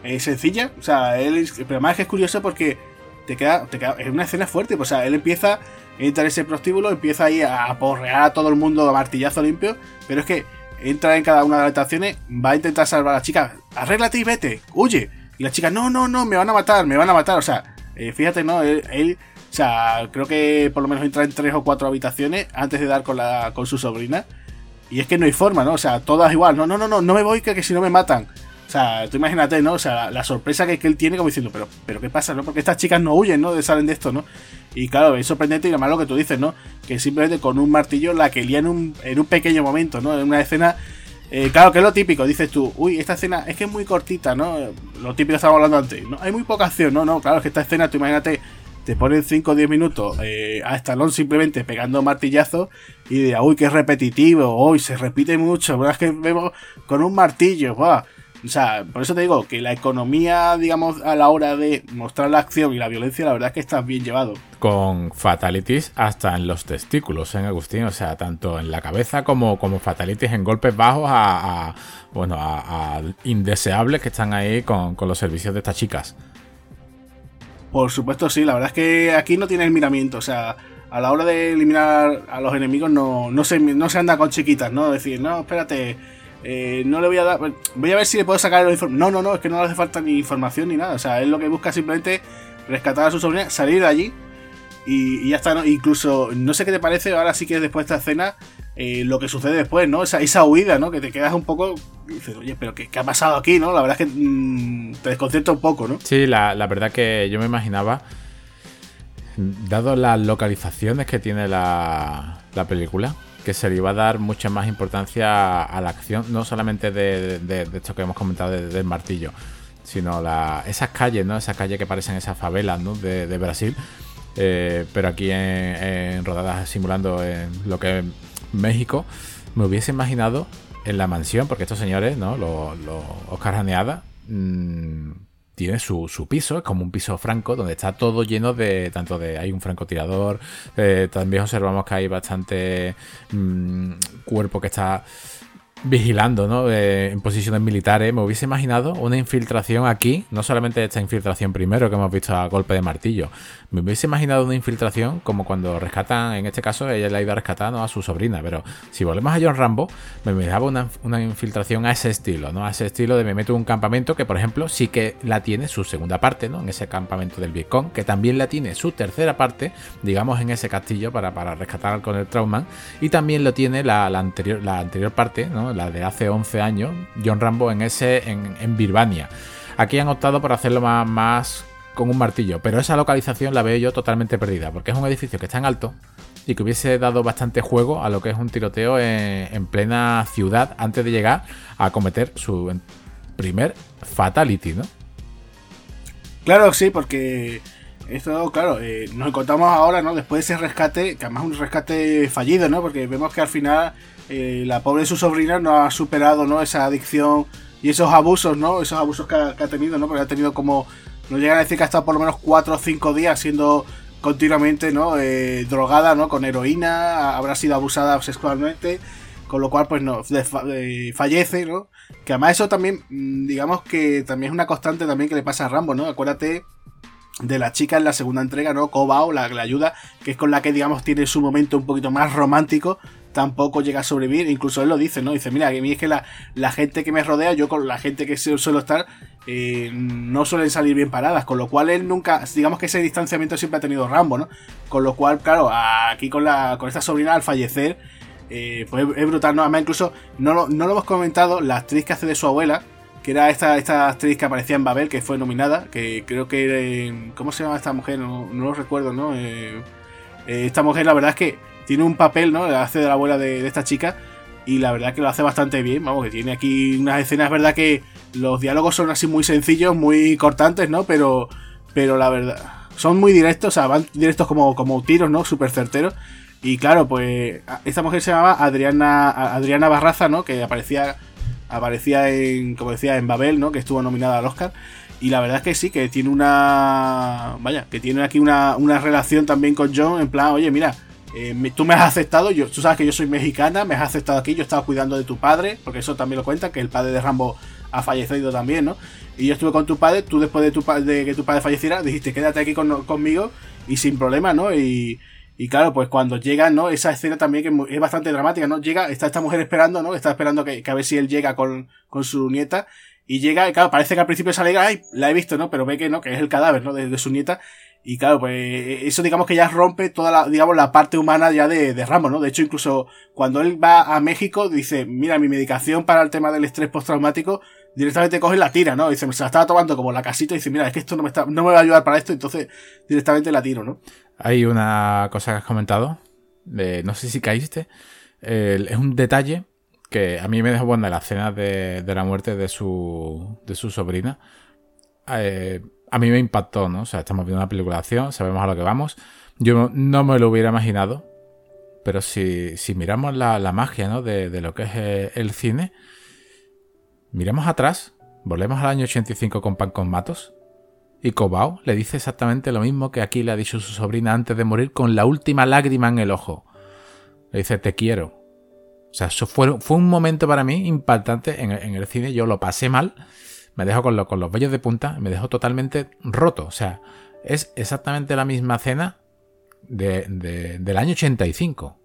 eh, sencilla. O sea, él, pero además es que es curioso porque te queda, te queda, es una escena fuerte. Pues, o sea, él empieza, entra en ese prostíbulo, empieza ahí a porrear a todo el mundo a martillazo limpio, pero es que entra en cada una de las habitaciones, va a intentar salvar a la chica, arréglate y vete, huye. Y la chica, no, no, no, me van a matar, me van a matar. O sea, eh, fíjate, ¿no? Él, o sea, creo que por lo menos entra en tres o cuatro habitaciones antes de dar con, la, con su sobrina. Y es que no hay forma, ¿no? O sea, todas igual. No, no, no, no, no me voy que, que si no me matan. O sea, tú imagínate, ¿no? O sea, la, sorpresa que, que, él tiene como diciendo, pero, pero ¿qué pasa, no? Porque estas chicas no huyen, ¿no? De salen de esto, ¿no? Y claro, es sorprendente y además lo que tú dices, ¿no? Que simplemente con un martillo la que lía en un, en un pequeño momento, ¿no? En una escena eh, claro, que es lo típico, dices tú, uy, esta escena es que es muy cortita, ¿no? Lo típico que estábamos hablando antes, ¿no? Hay muy poca acción, ¿no? No, claro, es que esta escena, tú imagínate, te ponen 5 o 10 minutos eh, a Stallone simplemente pegando martillazos y de, uy, que repetitivo, uy, se repite mucho, ¿verdad? Es que vemos con un martillo, ¡buah! O sea, por eso te digo que la economía, digamos, a la hora de mostrar la acción y la violencia, la verdad es que está bien llevado. Con fatalities hasta en los testículos, en ¿eh, Agustín? O sea, tanto en la cabeza como, como fatalities en golpes bajos a, bueno, a, indeseables que están ahí con, los servicios de estas chicas. Por supuesto, sí, la verdad es que aquí no tiene el miramiento, o sea, a la hora de eliminar a los enemigos no, no, se, no se anda con chiquitas, ¿no? Decir, no, espérate, eh, no le voy a dar. Voy a ver si le puedo sacar. No, no, no, es que no le hace falta ni información ni nada. O sea, él lo que busca simplemente rescatar a su sobrina, salir de allí. Y, ya está, ¿no? Incluso, no sé qué te parece, ahora sí que después de esta escena, eh, lo que sucede después, ¿no? Esa, esa huida, ¿no? Que te quedas un poco. Y dices, oye, pero ¿qué, ha pasado aquí, no? La verdad es que mm, te desconcierta un poco, ¿no? Sí, la, la verdad que yo me imaginaba. Dado las localizaciones que tiene la, la película, que se le iba a dar mucha más importancia a la acción, no solamente de, esto que hemos comentado del martillo, sino la, esas calles, ¿no? Esas calles que parecen esas favelas, ¿no? De, Brasil, eh, pero aquí en, rodadas simulando lo que es México, me hubiese imaginado en la mansión, porque estos señores, ¿no? Los, Oscar Janeada, mmm, tiene su, su, piso, es como un piso franco, donde está todo lleno de, tanto de, hay un francotirador, eh, también observamos que hay bastante mm, cuerpo que está vigilando, ¿no? Eh, en posiciones militares. Me hubiese imaginado una infiltración aquí, no solamente esta infiltración primero que hemos visto a golpe de martillo. Me hubiese imaginado una infiltración como cuando rescatan, en este caso ella le ha ido a rescatar a su sobrina, pero si volvemos a John Rambo, me imaginaba una, una, infiltración a ese estilo, ¿no? A ese estilo de me meto en un campamento que, por ejemplo, sí que la tiene su segunda parte, ¿no? En ese campamento del Vietcong, que también la tiene su tercera parte, digamos, en ese castillo para, para rescatar con el Trauman, y también lo tiene la, anterior, la anterior parte, ¿no? La de hace 11 años, John Rambo en ese en, en. Aquí han optado por hacerlo más, más con un martillo, pero esa localización la veo yo totalmente perdida, porque es un edificio que está en alto y que hubiese dado bastante juego a lo que es un tiroteo en, plena ciudad antes de llegar a cometer su primer fatality, ¿no? Claro, sí, porque esto, claro, eh, nos encontramos ahora, ¿no? Después de ese rescate, que además es un rescate fallido, ¿no? Porque vemos que al final eh, la pobre de su sobrina no ha superado, ¿no? Esa adicción y esos abusos, ¿no? Esos abusos que ha, tenido, ¿no? Porque ha tenido como, no llegan a decir que ha estado por lo menos 4 o 5 días siendo continuamente, ¿no? Eh, drogada, ¿no? Con heroína, habrá sido abusada sexualmente, con lo cual, pues, no, fallece, ¿no? Que además eso también, mm, digamos que también es una constante también que le pasa a Rambo, ¿no? Acuérdate de la chica en la segunda entrega, ¿no? Cobao, la, la ayuda, que es con la que, digamos, tiene su momento un poquito más romántico, tampoco llega a sobrevivir. Incluso él lo dice, ¿no? Dice, mira, que a mí es que la, la gente que me rodea, yo con la gente que suelo estar, eh, no suelen salir bien paradas. Con lo cual él nunca, digamos que ese distanciamiento siempre ha tenido Rambo, ¿no? Con lo cual, claro, aquí con, la, con esta sobrina al fallecer, eh, pues es brutal, ¿no? Además, incluso, no no lo hemos comentado, la actriz que hace de su abuela, que era esta, esta actriz que aparecía en Babel, que fue nominada, que creo que... ¿Cómo se llama esta mujer? No, no lo recuerdo, ¿no? Eh, esta mujer, la verdad es que tiene un papel, ¿no? Hace de la abuela de, esta chica. Y la verdad que lo hace bastante bien. Vamos, que tiene aquí unas escenas, verdad que los diálogos son así muy sencillos, muy cortantes, ¿no? Pero, pero la verdad, son muy directos, o sea, van directos como, como tiros, ¿no? Súper certeros. Y claro, pues esta mujer se llamaba Adriana, Adriana Barraza, ¿no? Que aparecía, aparecía en, como decía, en Babel, ¿no? Que estuvo nominada al Oscar. Y la verdad es que sí, que tiene una. Vaya, que tiene aquí una, una relación también con John, en plan, oye, mira, eh, tú me has aceptado, tú sabes que yo soy mexicana, me has aceptado aquí, yo estaba cuidando de tu padre, porque eso también lo cuenta, que el padre de Rambo ha fallecido también, ¿no? Y yo estuve con tu padre, tú después de, tu, que tu padre falleciera, dijiste, quédate aquí conmigo y sin problema, ¿no? Y, y claro, pues cuando llega, ¿no? Esa escena también que es bastante dramática, ¿no? Llega, está esta mujer esperando, ¿no? Está esperando que, a ver si él llega con, con su nieta. Y llega, y claro, parece que al principio se alegra, ay, la he visto, ¿no? Pero ve que no, que es el cadáver, ¿no? De, su nieta. Y claro, pues eso digamos que ya rompe toda la, digamos, la parte humana ya de, de Rambo, ¿no? De hecho, incluso cuando él va a México, dice, mira, mi medicación para el tema del estrés postraumático, directamente coge la tira, ¿no? Dice, se la estaba tomando como la casita y dice, mira, es que esto no me, está, no me va a ayudar para esto, entonces directamente la tiro, ¿no? Hay una cosa que has comentado, no sé si caíste, es un detalle que a mí me dejó buena la escena de, la muerte de su, de su sobrina. Eh, a mí me impactó, ¿no? O sea, estamos viendo una película de acción, sabemos a lo que vamos. Yo no me lo hubiera imaginado, pero si, miramos la, magia, ¿no? De, de, lo que es eh, el cine, miremos atrás, volvemos al año 85 con Pan con Matos, y Cobao le dice exactamente lo mismo que aquí le ha dicho su sobrina antes de morir con la última lágrima en el ojo. Le dice, te quiero. O sea, eso fue, fue un momento para mí impactante en, el cine. Yo lo pasé mal, me dejó con, los vellos de punta, me dejó totalmente roto. O sea, es exactamente la misma escena del año 85.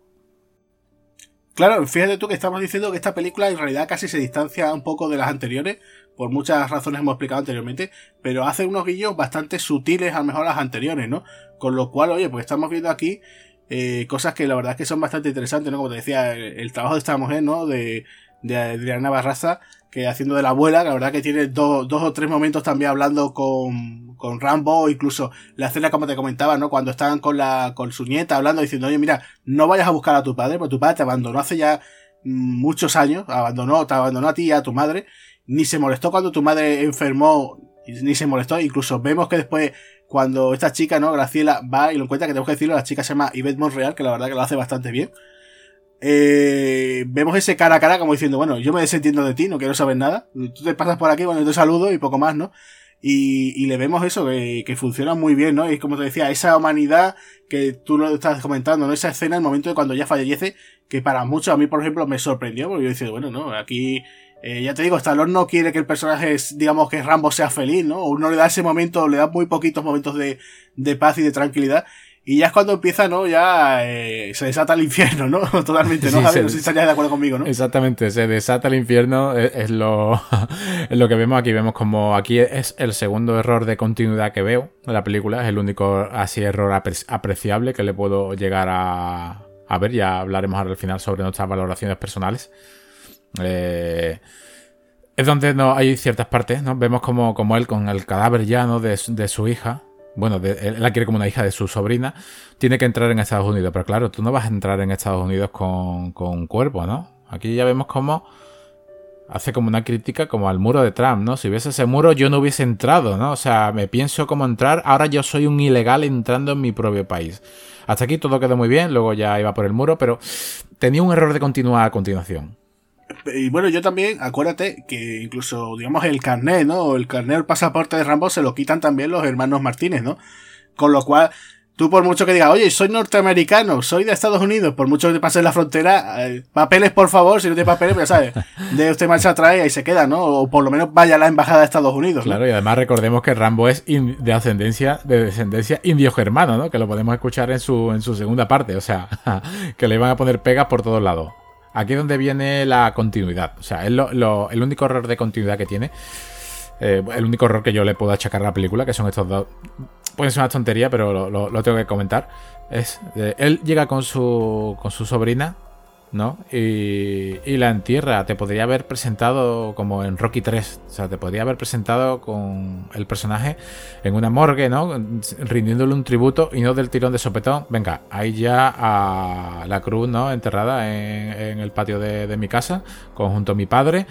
Claro, fíjate tú que estamos diciendo que esta película en realidad casi se distancia un poco de las anteriores, por muchas razones hemos explicado anteriormente, pero hace unos guillos bastante sutiles a lo mejor las anteriores, ¿no? Con lo cual, oye, pues estamos viendo aquí eh, cosas que la verdad es que son bastante interesantes, ¿no? Como te decía, el, trabajo de esta mujer, ¿no? De, de Adriana Barraza, que haciendo de la abuela, la verdad que tiene dos o tres momentos también hablando con, con Rambo, incluso la escena como te comentaba, ¿no? Cuando estaban con la, con su nieta hablando, diciendo, oye, mira, no vayas a buscar a tu padre, porque tu padre te abandonó hace ya muchos años, abandonó, te abandonó a ti y a tu madre, ni se molestó cuando tu madre enfermó, ni se molestó, incluso vemos que después cuando esta chica, ¿no? Graciela va y lo encuentra, que tengo que decirlo, la chica se llama Yvette Monreal, que la verdad que lo hace bastante bien. Eh, vemos ese cara a cara como diciendo, bueno, yo me desentiendo de ti, no quiero saber nada. Tú te pasas por aquí, bueno, yo te saludo y poco más, ¿no? Y, y le vemos eso, que, que, funciona muy bien, ¿no? Y como te decía, esa humanidad que tú lo estás comentando, ¿no? Esa escena, el momento de cuando ya fallece, que para muchos, a mí, por ejemplo, me sorprendió, porque yo decía, bueno, no, aquí eh, ya te digo, Stallone no quiere que el personaje, digamos, que Rambo sea feliz, ¿no? Uno le da ese momento, le da muy poquitos momentos de, de paz y de tranquilidad. Y ya es cuando empieza, ¿no? Ya eh, se desata el infierno, ¿no? [LAUGHS] Totalmente, ¿no? a ver, si estarías de acuerdo conmigo, ¿no? Exactamente, se desata el infierno, es, lo, [LAUGHS] es lo que vemos aquí. Vemos como aquí es el segundo error de continuidad que veo en la película, es el único así error apreciable que le puedo llegar a, a ver. Ya hablaremos ahora al final sobre nuestras valoraciones personales. Eh, es donde no hay ciertas partes, ¿no? Vemos como, como él con el cadáver ya de, de su hija, bueno, él la quiere como una hija de su sobrina, tiene que entrar en Estados Unidos. Pero claro, tú no vas a entrar en Estados Unidos con, con un cuerpo, ¿no? Aquí ya vemos como hace como una crítica como al muro de Trump, ¿no? Si hubiese ese muro yo no hubiese entrado, ¿no? O sea, me pienso cómo entrar, ahora yo soy un ilegal entrando en mi propio país. Hasta aquí todo quedó muy bien, luego ya iba por el muro, pero tenía un error de continuar a continuación. Y bueno, yo también, acuérdate que incluso, digamos, el carnet, ¿no? El carnet, el pasaporte de Rambo se lo quitan también los hermanos Martínez, ¿no? Con lo cual, tú por mucho que digas, oye, soy norteamericano, soy de Estados Unidos, por mucho que te pases la frontera, eh, papeles por favor, si no tienes papeles, pues ya sabes, [LAUGHS] de usted marcha atrás y ahí se queda, ¿no? O por lo menos vaya a la embajada de Estados Unidos. Claro, y además recordemos que Rambo es de ascendencia, de descendencia indio-germano, ¿no? Que lo podemos escuchar en su, en su segunda parte, o sea, [LAUGHS] que le iban a poner pegas por todos lados. Aquí es donde viene la continuidad. O sea, es lo, el único error de continuidad que tiene. Eh, el único error que yo le puedo achacar a la película, que son estos dos. Puede ser una tontería, pero lo, tengo que comentar. Es. Eh, él llega con su. con su sobrina ¿no? Y, y, la entierra. Te podría haber presentado como en Rocky 3. O sea, te podría haber presentado con el personaje en una morgue, ¿no? Rindiéndole un tributo y no del tirón de sopetón. Venga, ahí ya a la cruz, ¿no? Enterrada en, el patio de, mi casa, conjunto a mi padre.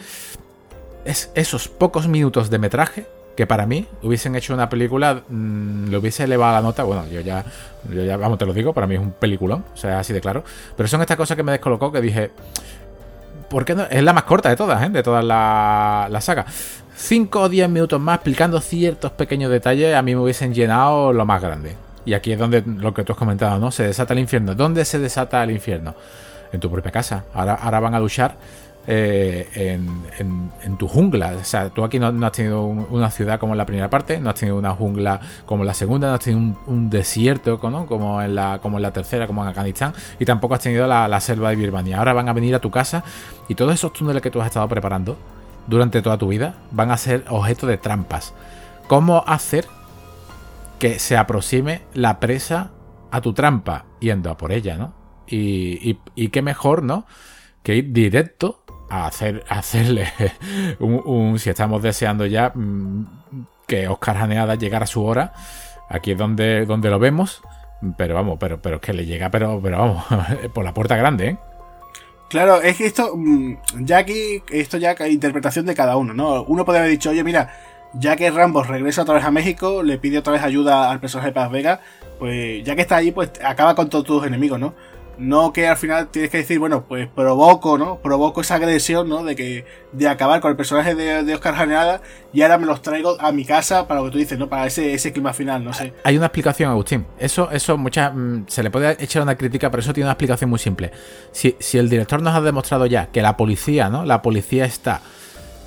Es esos pocos minutos de metraje que para mí hubiesen hecho una película, mm, le hubiese elevado la nota. Bueno, yo ya, yo ya, vamos, te lo digo, para mí es un peliculón, o sea, así de claro. Pero son estas cosas que me descolocó que dije, ¿por qué no? Es la más corta de todas, ¿eh? De toda la, la saga. 5 o 10 minutos más explicando ciertos pequeños detalles, a mí me hubiesen llenado lo más grande. Y aquí es donde lo que tú has comentado, ¿no? Se desata el infierno. ¿Dónde se desata el infierno? En tu propia casa. Ahora, ahora van a luchar eh, en, tu jungla. O sea, tú aquí no, has tenido una ciudad como en la primera parte, no has tenido una jungla como en la segunda, no has tenido un, desierto como, en la, como en la tercera, como en Afganistán, y tampoco has tenido la, selva de Birmania. Ahora van a venir a tu casa y todos esos túneles que tú has estado preparando durante toda tu vida van a ser objeto de trampas. ¿Cómo hacer que se aproxime la presa a tu trampa yendo a por ella, ¿no? Y, y qué mejor, ¿no? Que ir directo a hacer, hacerle [LAUGHS] un, Si estamos deseando ya mm, que Oscar Janeada llegara a su hora, aquí es donde, donde lo vemos. Pero vamos, pero, pero es que le llega, pero, pero vamos, [LAUGHS] por la puerta grande, ¿eh? Claro, es que esto, mm, ya aquí, esto ya interpretación de cada uno, ¿no? Uno puede haber dicho, oye, mira, ya que Rambo regresa otra vez a México, le pide otra vez ayuda al personaje de Paz Vega, pues ya que está allí, pues acaba con todos tus enemigos, ¿no? No que al final tienes que decir, bueno, pues provoco, ¿no? Provoco esa agresión, ¿no? De que de acabar con el personaje de, Oscar Janeada y ahora me los traigo a mi casa para lo que tú dices, ¿no? Para ese, ese clima final, no sé. Hay una explicación, Agustín. Eso, eso, muchas. Mm, se le puede echar una crítica, pero eso tiene una explicación muy simple. Si, si el director nos ha demostrado ya que la policía, ¿no? La policía está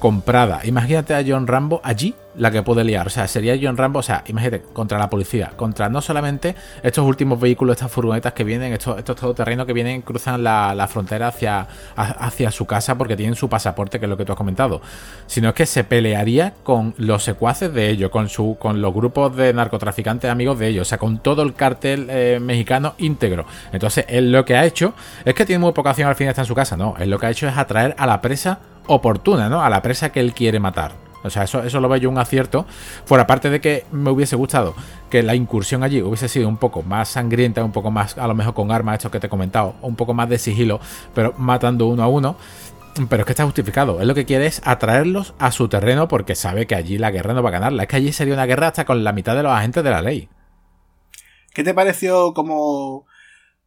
comprada. Imagínate a John Rambo allí, la que puede liar. O sea, sería John Rambo, o sea, imagínate, contra la policía, contra no solamente estos últimos vehículos, estas furgonetas que vienen, estos, estos todoterrenos que vienen, cruzan la, frontera hacia, hacia su casa porque tienen su pasaporte, que es lo que tú has comentado, sino es que se pelearía con los secuaces de ellos, con, su, con los grupos de narcotraficantes amigos de ellos, o sea, con todo el cartel eh, mexicano íntegro. Entonces, él lo que ha hecho es que tiene muy poca acción al fin está en su casa, no, él lo que ha hecho es atraer a la presa oportuna, ¿no? A la presa que él quiere matar. O sea, eso, eso lo veo yo un acierto. Fuera parte de que me hubiese gustado que la incursión allí hubiese sido un poco más sangrienta, un poco más, a lo mejor con armas, esto que te he comentado, un poco más de sigilo, pero matando uno a uno. Pero es que está justificado. Él lo que quiere es atraerlos a su terreno porque sabe que allí la guerra no va a ganarla. Es que allí sería una guerra hasta con la mitad de los agentes de la ley. ¿Qué te pareció como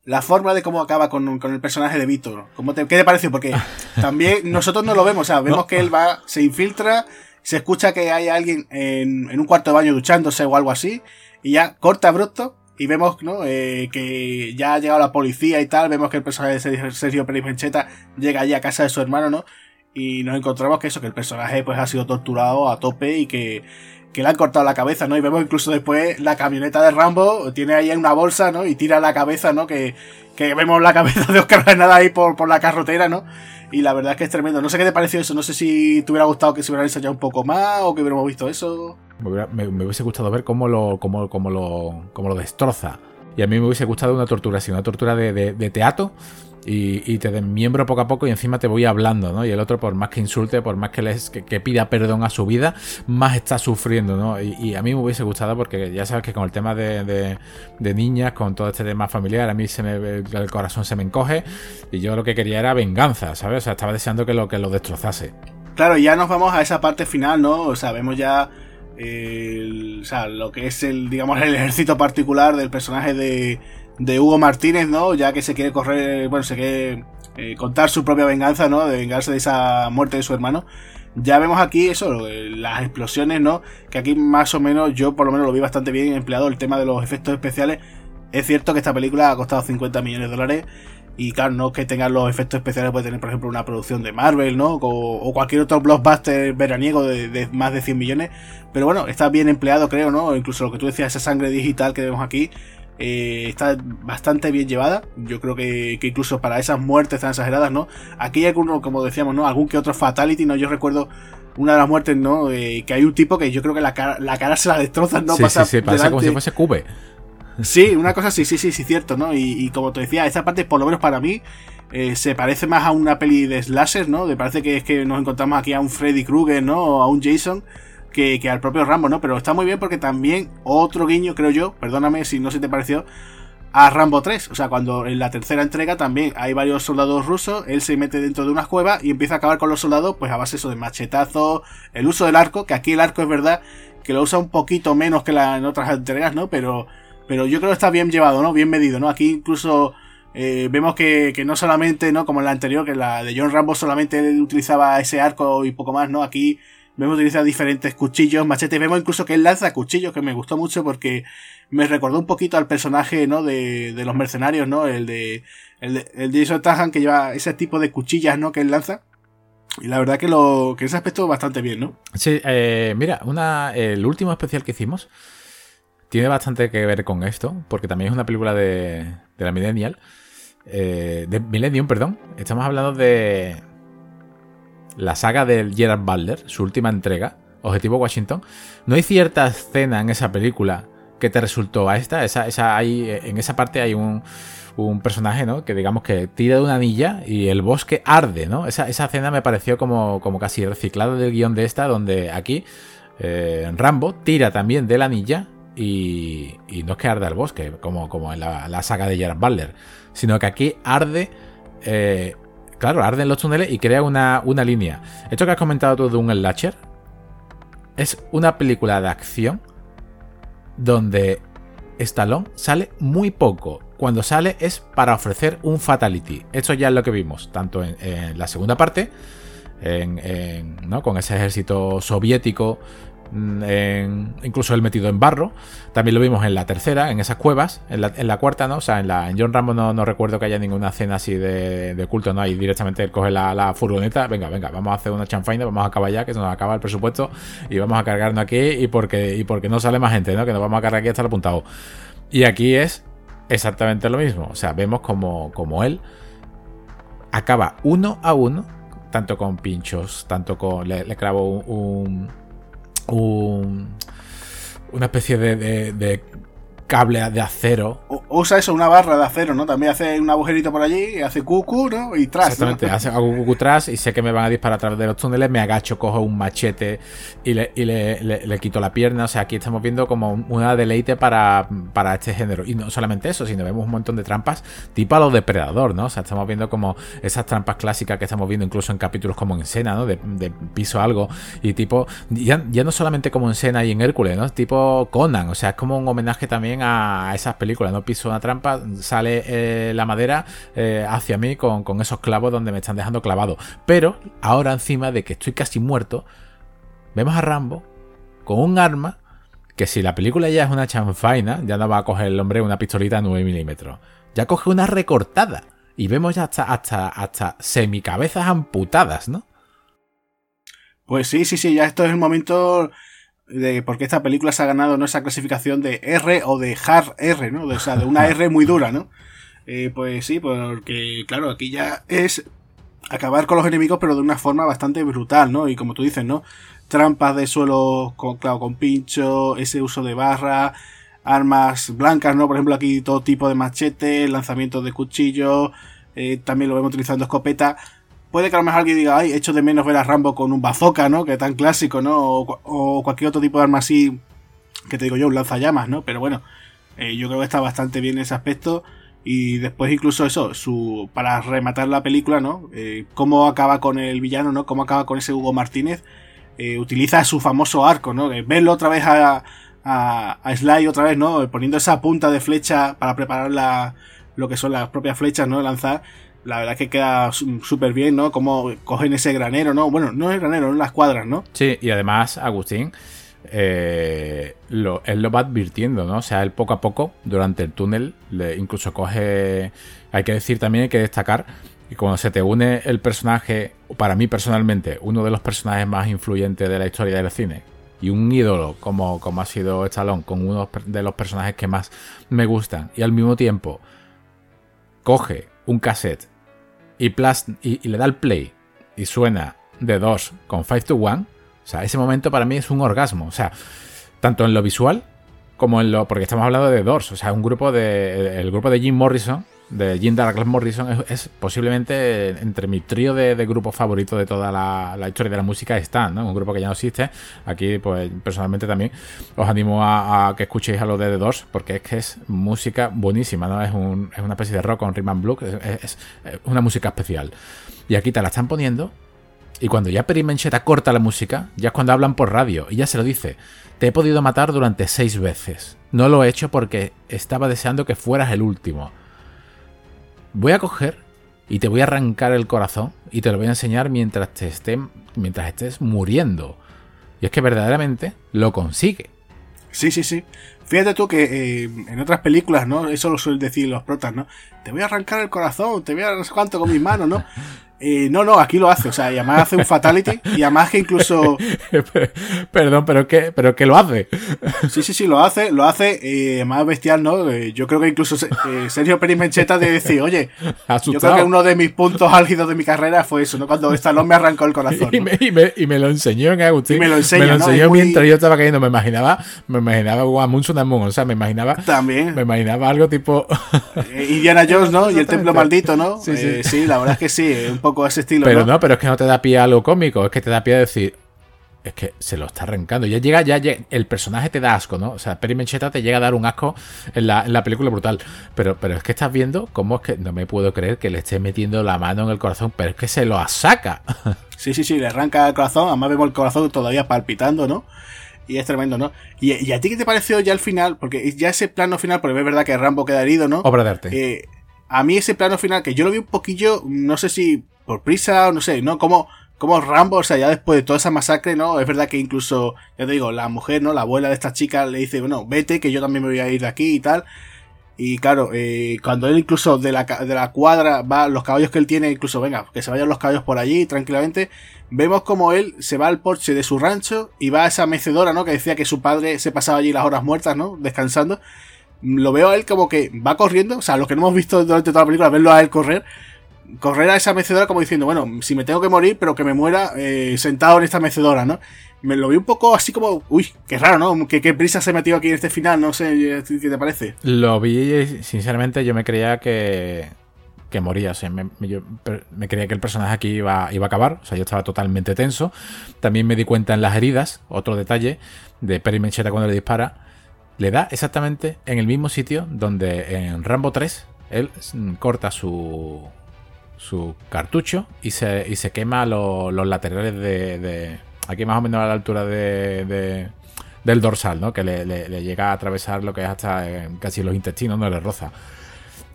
la forma de cómo acaba con, el personaje de Víctor. ¿Qué te pareció? Porque [LAUGHS] también nosotros no lo vemos, o sea, vemos que él va, se infiltra, se escucha que hay alguien en, un cuarto de baño duchándose o algo así, y ya corta bruto y vemos ¿no? Eh, que ya ha llegado la policía y tal, vemos que el personaje de Sergio Pérez Mencheta llega allí a casa de su hermano, ¿no? Y nos encontramos que eso, que el personaje pues ha sido torturado a tope y que que le han cortado la cabeza, ¿no? Y vemos incluso después la camioneta de Rambo, tiene ahí una bolsa, ¿no? Y tira la cabeza, ¿no? Que, que vemos la cabeza de Oscar Granada ahí por, por la carrotera, ¿no? Y la verdad es que es tremendo. No sé qué te pareció eso, no sé si te hubiera gustado que se hubiera ensayado un poco más o que hubiéramos visto eso. Me, hubiese gustado ver cómo lo, cómo, cómo lo, cómo lo destroza. Y a mí me hubiese gustado una tortura así, una tortura de teatro y, te desmiembro poco a poco y encima te voy hablando, ¿no? Y el otro, por más que insulte, por más que, les, que, pida perdón a su vida, más está sufriendo, ¿no? Y, a mí me hubiese gustado porque ya sabes que con el tema de, niñas, con todo este tema familiar, a mí se me, el corazón se me encoge y yo lo que quería era venganza, ¿sabes? O sea, estaba deseando que lo, que lo destrozase. Claro, ya nos vamos a esa parte final, ¿no? O sea, vemos ya o sea, lo que es el, digamos, el ejército particular del personaje de, de Hugo Martínez, ¿no? Ya que se quiere correr, bueno, se quiere eh, contar su propia venganza, ¿no? De vengarse de esa muerte de su hermano. Ya vemos aquí eso, las explosiones, ¿no? Que aquí más o menos, yo por lo menos lo vi bastante bien empleado el tema de los efectos especiales. Es cierto que esta película ha costado 50 millones de dólares. Y claro, no que tengan los efectos especiales, puede tener, por ejemplo, una producción de Marvel, ¿no? O, cualquier otro blockbuster veraniego de, de, más de 100 millones. Pero bueno, está bien empleado, creo, ¿no? Incluso lo que tú decías, esa sangre digital que vemos aquí, eh, está bastante bien llevada. Yo creo que, incluso para esas muertes tan exageradas, ¿no? Aquí hay alguno, como decíamos, ¿no? Algún que otro fatality, ¿no? Yo recuerdo una de las muertes, ¿no? Eh, que hay un tipo que yo creo que la cara, la cara se la destrozan, ¿no? Sí, pasa, sí, sí, pasa como si fuese cube. Sí, una cosa sí, sí, sí, sí, cierto, ¿no? Y, como te decía, esta parte, por lo menos para mí, eh, se parece más a una peli de slasher, ¿no? Me parece que es que nos encontramos aquí a un Freddy Krueger, ¿no? O a un Jason que, al propio Rambo, ¿no? Pero está muy bien porque también otro guiño, creo yo, perdóname si no se te pareció, a Rambo 3. O sea, cuando en la tercera entrega también hay varios soldados rusos, él se mete dentro de unas cuevas y empieza a acabar con los soldados, pues a base eso de machetazos, el uso del arco, que aquí el arco es verdad que lo usa un poquito menos que la, en otras entregas, ¿no? Pero, pero yo creo que está bien llevado, ¿no? Bien medido, ¿no? Aquí incluso eh, vemos que, que, no solamente, ¿no? Como en la anterior, que la de John Rambo solamente utilizaba ese arco y poco más, ¿no? Aquí Vemos utilizar diferentes cuchillos, machetes. Vemos incluso que él lanza cuchillos, que me gustó mucho porque me recordó un poquito al personaje, ¿no? De, de los mercenarios, ¿no? El de, el de, el Jason Tahan, que lleva ese tipo de cuchillas, ¿no? Que él lanza. Y la verdad que, lo, que ese aspecto bastante bien, ¿no? Sí, eh, mira, una, el último especial que hicimos tiene bastante que ver con esto, porque también es una película de, de la Millennial. Eh, de Millennium, perdón. Estamos hablando de la saga del Gerard Butler, su última entrega, Objetivo Washington. No hay cierta escena en esa película que te resultó a esta. En esa parte hay un, personaje, ¿no? Que digamos que tira de una anilla y el bosque arde, ¿no? Esa, escena me pareció como, casi reciclada del guion de esta, donde aquí eh, Rambo tira también de la anilla y, y, no es que arde el bosque, como, como en la, saga de Gerard Butler, sino que aquí arde... Eh, claro, arde en los túneles y crea una, una línea. Esto que has comentado tú de un slasher es una película de acción donde Stallone sale muy poco cuando sale es para ofrecer un fatality. Esto ya es lo que vimos, tanto en, la segunda parte, ¿no? con ese ejército soviético Mm, incluso él metido en barro. También lo vimos en la tercera, en esas cuevas. En la, cuarta, ¿no? O sea, en, John Rambo no, recuerdo que haya ninguna cena así de, culto, ¿no? Ahí directamente él coge la, furgoneta. Venga, venga, vamos a hacer una chanfaina, vamos a acabar ya, que se nos acaba el presupuesto. Y vamos a cargarnos aquí. Y porque, y porque no sale más gente, ¿no? Que nos vamos a cargar aquí hasta el apuntado. Y aquí es exactamente lo mismo. O sea, vemos como, como él acaba uno a uno, tanto con pinchos, tanto con. Le, clavo un un, una especie de, de, cable de acero. usa eso, una barra de acero, ¿no? También hace un agujerito por allí, hace cucu, ¿no? Y tras. Exactamente, hace cucu tras y sé que me van a disparar a través de los túneles, me agacho, cojo un machete y le, y le, quito la pierna. O sea, aquí estamos viendo como una deleite para, para este género. Y no solamente eso, sino vemos un montón de trampas tipo a los depredador, ¿no? O sea, estamos viendo como esas trampas clásicas que estamos viendo incluso en capítulos como en Sena, ¿no? De, piso algo. Y tipo, ya, ya no solamente como en Sena y en Hércules, ¿no? Tipo Conan, o sea, es como un homenaje también a esas películas. No piso una trampa, sale eh, la madera eh, hacia mí con, esos clavos donde me están dejando clavado. Pero ahora encima de que estoy casi muerto, vemos a Rambo con un arma que si la película ya es una chanfaina, ya no va a coger el hombre una pistolita 9 milímetros. Ya coge una recortada. Y vemos ya hasta, hasta, hasta semicabezas amputadas, ¿no? Pues sí, sí, sí, ya esto es el momento de porque esta película se ha ganado ¿no? esa clasificación de R o de hard R, ¿no? o sea, de una R muy dura, ¿no? Eh, pues sí, porque claro, aquí ya es acabar con los enemigos, pero de una forma bastante brutal, ¿no? Y como tú dices, ¿no? Trampas de suelo con, claro, con pincho, ese uso de barra, armas blancas, ¿no? Por ejemplo, aquí todo tipo de machete, lanzamientos de cuchillos, eh, también lo vemos utilizando escopeta puede que a lo mejor alguien diga, ay, echo de menos ver a Rambo con un bazooka, ¿no? Que tan clásico, ¿no? O, cualquier otro tipo de arma así, que te digo yo, un lanzallamas, ¿no? Pero bueno, eh, yo creo que está bastante bien ese aspecto. Y después incluso eso, su para rematar la película, ¿no? Eh, cómo acaba con el villano, ¿no? Cómo acaba con ese Hugo Martínez. Eh, utiliza su famoso arco, ¿no? verlo otra vez a, a, a, Sly otra vez, ¿no? Poniendo esa punta de flecha para preparar la, lo que son las propias flechas, ¿no? Lanzar la verdad que queda súper bien, ¿no? Como cogen ese granero, ¿no? Bueno, no es granero, en las cuadras, ¿no? Sí, y además, Agustín, eh, él lo va advirtiendo, ¿no? O sea, él poco a poco, durante el túnel, incluso coge. Hay que decir también, hay que destacar que cuando se te une el personaje, para mí personalmente, uno de los personajes más influyentes de la historia del cine, y un ídolo como, como ha sido Stallone, con uno de los personajes que más me gustan, y al mismo tiempo coge un cassette y, y, le da el play y suena de 2 con 5 to 1, o sea, ese momento para mí es un orgasmo. O sea, tanto en lo visual como en lo. Porque estamos hablando de Doors, o sea, un grupo de. El grupo de Jim Morrison de Jim Douglas Morrison es, posiblemente entre mi trío de, grupos favoritos de toda la, historia de la música están, ¿no? Un grupo que ya no existe. Aquí, pues personalmente también os animo a, que escuchéis a los de The Doors, porque es que es música buenísima, ¿no? Es, una especie de rock con rhythm and blues, es, una música especial. Y aquí te la están poniendo. Y cuando ya Perimencheta corta la música, ya es cuando hablan por radio, y ya se lo dice. Te he podido matar durante seis veces. No lo he hecho porque estaba deseando que fueras el último voy a coger y te voy a arrancar el corazón y te lo voy a enseñar mientras, te esté, mientras estés muriendo. Y es que verdaderamente lo consigue. Sí, sí, sí. Fíjate tú que eh, en otras películas, ¿no? Eso lo suelen decir los protas, ¿no? Te voy a arrancar el corazón, te voy a no sé cuánto con mis manos, ¿no? Eh, no, no, aquí lo hace, o sea, y además hace un fatality, y además que incluso... [LAUGHS] Perdón, pero que, pero que lo hace. Sí, sí, sí, lo hace, lo hace, eh, más bestial, ¿no? Eh, yo creo que incluso eh, Sergio Pérez Mencheta de decir, oye, yo creo que uno de mis puntos álgidos de mi carrera fue eso, ¿no? Cuando Stallone me arrancó el corazón. Y, me, y, me, y, me, lo enseñó en Agustín. Y me lo, enseñó, me lo enseñó ¿no? mientras muy... yo estaba cayendo, me imaginaba, me imaginaba Guamun Tsunamun, o sea, me imaginaba... También. Me imaginaba algo tipo... Indiana Jones, ¿no? Y el templo maldito, ¿no? Sí, sí. sí la verdad es que sí, un poco ese estilo, pero, ¿no? No, pero es que no te da pie a algo cómico, es que te da pie a decir, es que se lo está arrancando. Ya llega, ya llega, el personaje te da asco, ¿no? O sea, Perry Mencheta te llega a dar un asco en la, en la, película brutal. Pero, pero es que estás viendo cómo es que no me puedo creer que le esté metiendo la mano en el corazón, pero es que se lo saca. [LAUGHS] Sí, sí, sí, le arranca el corazón. Además vemos el corazón todavía palpitando, ¿no? Y es tremendo, ¿no? ¿Y, y a ti qué te pareció ya el final? Porque ya ese plano final, porque es verdad que Rambo queda herido, ¿no? Obra de arte. Eh, a mí ese plano final, que yo lo vi un poquillo, no sé si por prisa o no sé, ¿no? Como, como Rambo, o sea, ya después de toda esa masacre, ¿no? Es verdad que incluso, ya te digo, la mujer, ¿no? La abuela de esta chica le dice, bueno, vete, que yo también me voy a ir de aquí y tal. Y claro, eh, cuando él incluso de la, de la cuadra va, los caballos que él tiene, incluso venga, que se vayan los caballos por allí tranquilamente, vemos como él se va al porche de su rancho y va a esa mecedora, ¿no? Que decía que su padre se pasaba allí las horas muertas, ¿no? Descansando. Lo veo a él como que va corriendo, o sea, lo que no hemos visto durante toda la película, verlo a él correr, correr a esa mecedora como diciendo, bueno, si me tengo que morir, pero que me muera eh, sentado en esta mecedora, ¿no? Me lo vi un poco así como, uy, qué raro, ¿no? ¿Qué, qué prisa se metió aquí en este final, no sé, ¿qué te parece? Lo vi, sinceramente, yo me creía que, que moría, o sea, me, yo, me, creía que el personaje aquí iba, iba a acabar, o sea, yo estaba totalmente tenso. También me di cuenta en las heridas, otro detalle, de Perry Mencheta cuando le dispara, le da exactamente en el mismo sitio donde en Rambo 3 él corta su, su cartucho y se, y se quema lo, los laterales de, Aquí más o menos a la altura de, de del dorsal, ¿no? Que le, le, le, llega a atravesar lo que es hasta eh, casi los intestinos, no le roza.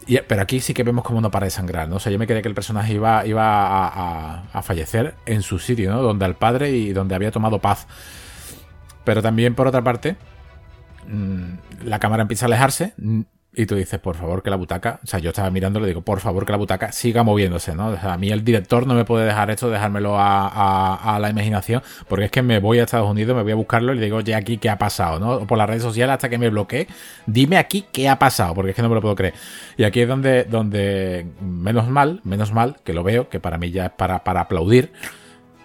Y, pero aquí sí que vemos cómo no para de sangrar, ¿no? O sea, yo me creía que el personaje iba, iba a, a, a, fallecer en su sitio, ¿no? Donde al padre y donde había tomado paz. Pero también, por otra parte, la cámara empieza a alejarse. Y tú dices, por favor, que la butaca. O sea, yo estaba mirando le digo, por favor, que la butaca siga moviéndose, ¿no? O sea, a mí el director no me puede dejar esto, dejármelo a, la imaginación, porque es que me voy a Estados Unidos, me voy a buscarlo y le digo, ya aquí, ¿qué ha pasado, no? O por las redes sociales hasta que me bloquee, dime aquí qué ha pasado, porque es que no me lo puedo creer. Y aquí es donde, donde menos mal, menos mal, que lo veo, que para mí ya es para, para aplaudir,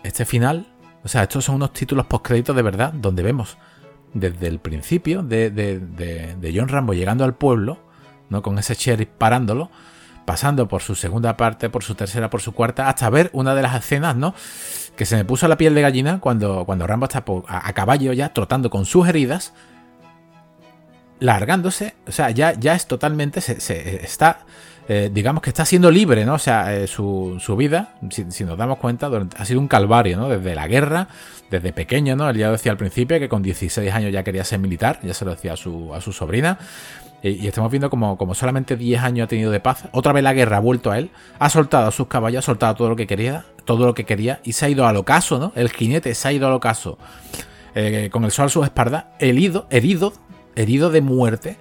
este final. O sea, estos son unos títulos postcréditos de verdad, donde vemos desde el principio de, de, de, John Rambo llegando al pueblo, ¿no? Con ese sheriff parándolo, pasando por su segunda parte, por su tercera, por su cuarta, hasta ver una de las escenas, ¿no? Que se me puso la piel de gallina cuando, cuando Rambo está a, a caballo ya, trotando con sus heridas, largándose, o sea, ya, ya es totalmente, se, se está eh, digamos que está siendo libre, ¿no? O sea, eh, su, su, vida, si, nos damos cuenta, ha sido un calvario, ¿no? Desde la guerra, desde pequeño, ¿no? Él ya decía al principio que con 16 años ya quería ser militar, ya se lo decía a su, a su sobrina. Y, estamos viendo como, como solamente 10 años ha tenido de paz. Otra vez la guerra ha vuelto a él, ha soltado a sus caballos, ha soltado todo lo que quería, todo lo que quería, y se ha ido al ocaso, ¿no? El jinete se ha ido al ocaso. Eh, con el sol a su espalda, herido, herido, herido de muerte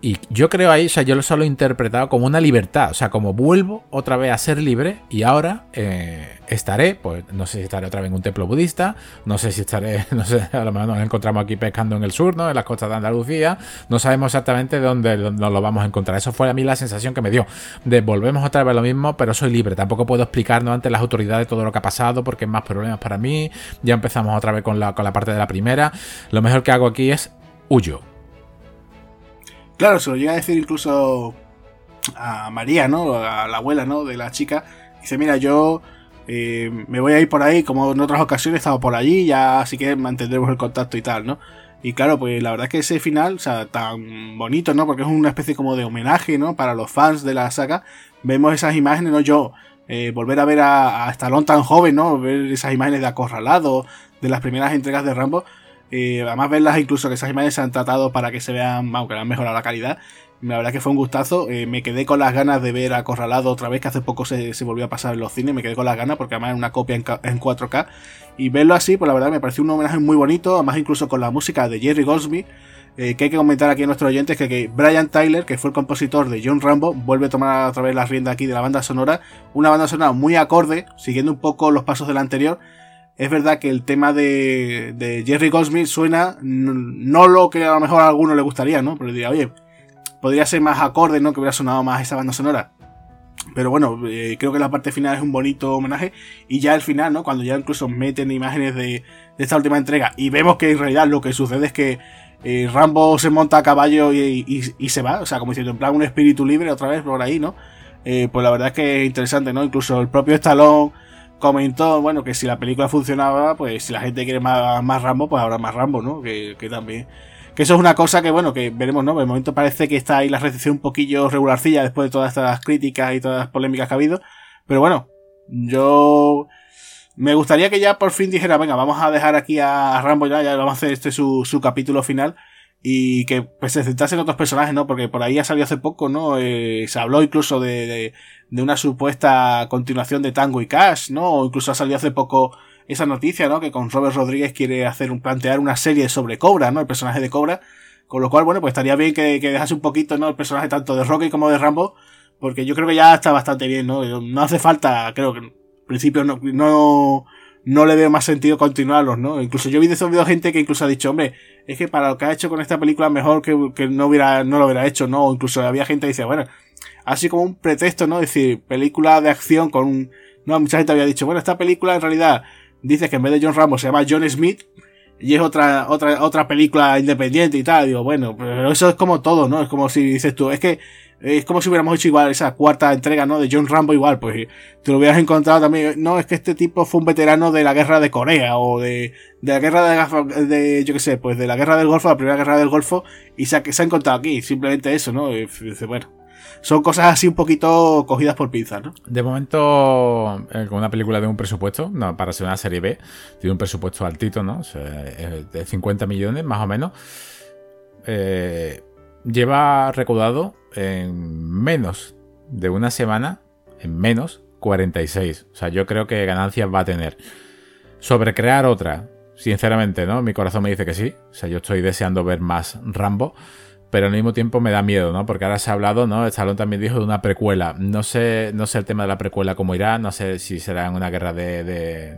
y yo creo ahí, o sea, yo lo solo he interpretado como una libertad, o sea, como vuelvo otra vez a ser libre y ahora eh, estaré, pues no sé si estaré otra vez en un templo budista, no sé si estaré, [LAUGHS] no sé, a lo mejor nos encontramos aquí pescando en el sur, ¿no? En las costas de Andalucía, no sabemos exactamente dónde nos lo vamos a encontrar. Eso fue a mí la sensación que me dio, de volvemos otra vez lo mismo, pero soy libre, tampoco puedo explicarnos ante las autoridades todo lo que ha pasado porque es más problemas para mí, ya empezamos otra vez con la, con la parte de la primera, lo mejor que hago aquí es huyo Claro, se lo llega a decir incluso a María, ¿no? A la abuela, ¿no? De la chica. Dice, mira, yo eh, me voy a ir por ahí, como en otras ocasiones he estado por allí, ya así que mantendremos el contacto y tal, ¿no? Y claro, pues la verdad es que ese final, o sea, tan bonito, ¿no? Porque es una especie como de homenaje, ¿no? Para los fans de la saga. Vemos esas imágenes, ¿no? Yo, eh, volver a ver a, a Stallone tan joven, ¿no? Ver esas imágenes de acorralado, de las primeras entregas de Rambo. Eh, además verlas incluso que esas imágenes se han tratado para que se vean, aunque han mejorado la calidad. La verdad que fue un gustazo. Eh, me quedé con las ganas de ver Acorralado otra vez, que hace poco se, se, volvió a pasar en los cines. Me quedé con las ganas porque además es una copia en, en, 4K. Y verlo así, pues la verdad me pareció un homenaje muy bonito. Además incluso con la música de Jerry Goldsmith. eh, que hay que comentar aquí a nuestros oyentes que, que Brian Tyler, que fue el compositor de John Rambo, vuelve a tomar otra vez la rienda aquí de la banda sonora. Una banda sonora muy acorde, siguiendo un poco los pasos de la anterior. Es verdad que el tema de, de Jerry Goldsmith suena no lo que a lo mejor a alguno le gustaría, ¿no? Pero diría, oye, podría ser más acorde, ¿no? Que hubiera sonado más esa banda sonora. Pero bueno, eh, creo que la parte final es un bonito homenaje. Y ya al final, ¿no? Cuando ya incluso meten imágenes de, esta última entrega y vemos que en realidad lo que sucede es que eh, Rambo se monta a caballo y, se va, o sea, como diciendo, en plan un espíritu libre otra vez por ahí, ¿no? Eh, pues la verdad es que es interesante, ¿no? Incluso el propio Stallone comentó, bueno, que si la película funcionaba, pues si la gente quiere más, más Rambo, pues habrá más Rambo, ¿no? Que, que también... Que eso es una cosa que, bueno, que veremos, ¿no? De momento parece que está ahí la recepción un poquillo regularcilla después de todas estas críticas y todas las polémicas que ha habido. Pero bueno, yo me gustaría que ya por fin dijera, venga, vamos a dejar aquí a Rambo ya, ya vamos a hacer este su, su capítulo final y que pues se centrase en otros personajes, ¿no? Porque por ahí ha salido hace poco, ¿no? Eh, se habló incluso de, de, una supuesta continuación de Tango y Cash, ¿no? O incluso ha salido hace poco esa noticia, ¿no? Que con Robert Rodríguez quiere hacer un, plantear una serie sobre Cobra, ¿no? El personaje de Cobra. Con lo cual, bueno, pues estaría bien que, que dejase un poquito, ¿no? El personaje tanto de Rocky como de Rambo. Porque yo creo que ya está bastante bien, ¿no? No hace falta, creo que principio no, no, no le veo más sentido continuarlos, ¿no? Incluso yo he visto gente que incluso ha dicho, hombre, es que para lo que ha hecho con esta película mejor que, que no hubiera, no lo hubiera hecho, ¿no? O incluso había gente que dice, bueno, así como un pretexto, ¿no? Es decir, película de acción con un, no, mucha gente había dicho, bueno, esta película en realidad dice que en vez de John Ramos se llama John Smith, y es otra, otra, otra película independiente y tal. Digo, bueno, pero eso es como todo, ¿no? Es como si dices tú, es que es como si hubiéramos hecho igual esa cuarta entrega, ¿no? De John Rambo igual, pues te lo hubieras encontrado también. No, es que este tipo fue un veterano de la guerra de Corea o de, de la guerra de, de, yo qué sé, pues de la guerra del Golfo, la primera guerra del Golfo, y se ha, se ha encontrado aquí, simplemente eso, ¿no? Y bueno, son cosas así un poquito cogidas por pinzas, ¿no? De momento, eh, con una película de un presupuesto, no, para ser una serie B, tiene un presupuesto altito, ¿no? De 50 millones más o menos. Eh, lleva recaudado en menos de una semana, en menos 46. O sea, yo creo que ganancias va a tener. Sobre crear otra, sinceramente, ¿no? Mi corazón me dice que sí. O sea, yo estoy deseando ver más Rambo. Pero al mismo tiempo me da miedo, ¿no? Porque ahora se ha hablado, ¿no? Stallone también dijo de una precuela. No sé, no sé el tema de la precuela cómo irá, no sé si será en una guerra de,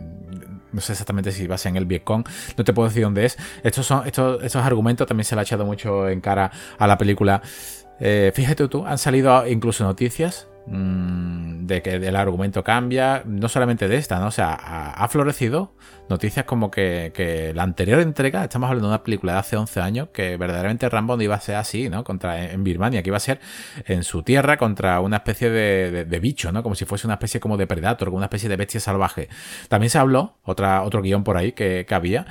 no sé exactamente si va a ser en el Vietcong, no te puedo decir dónde es. Estos son estos, estos argumentos también se le ha echado mucho en cara a la película. Eh, fíjate tú, han salido incluso noticias de que el argumento cambia, no solamente de esta, ¿no? O sea, ha, florecido noticias como que, la anterior entrega, estamos hablando de una película de hace 11 años, que verdaderamente Rambo no iba a ser así, ¿no? Contra, en Birmania, que iba a ser en su tierra contra una especie de, bicho, ¿no? Como si fuese una especie como de predator, como una especie de bestia salvaje. También se habló, otra, otro guion por ahí que, que había,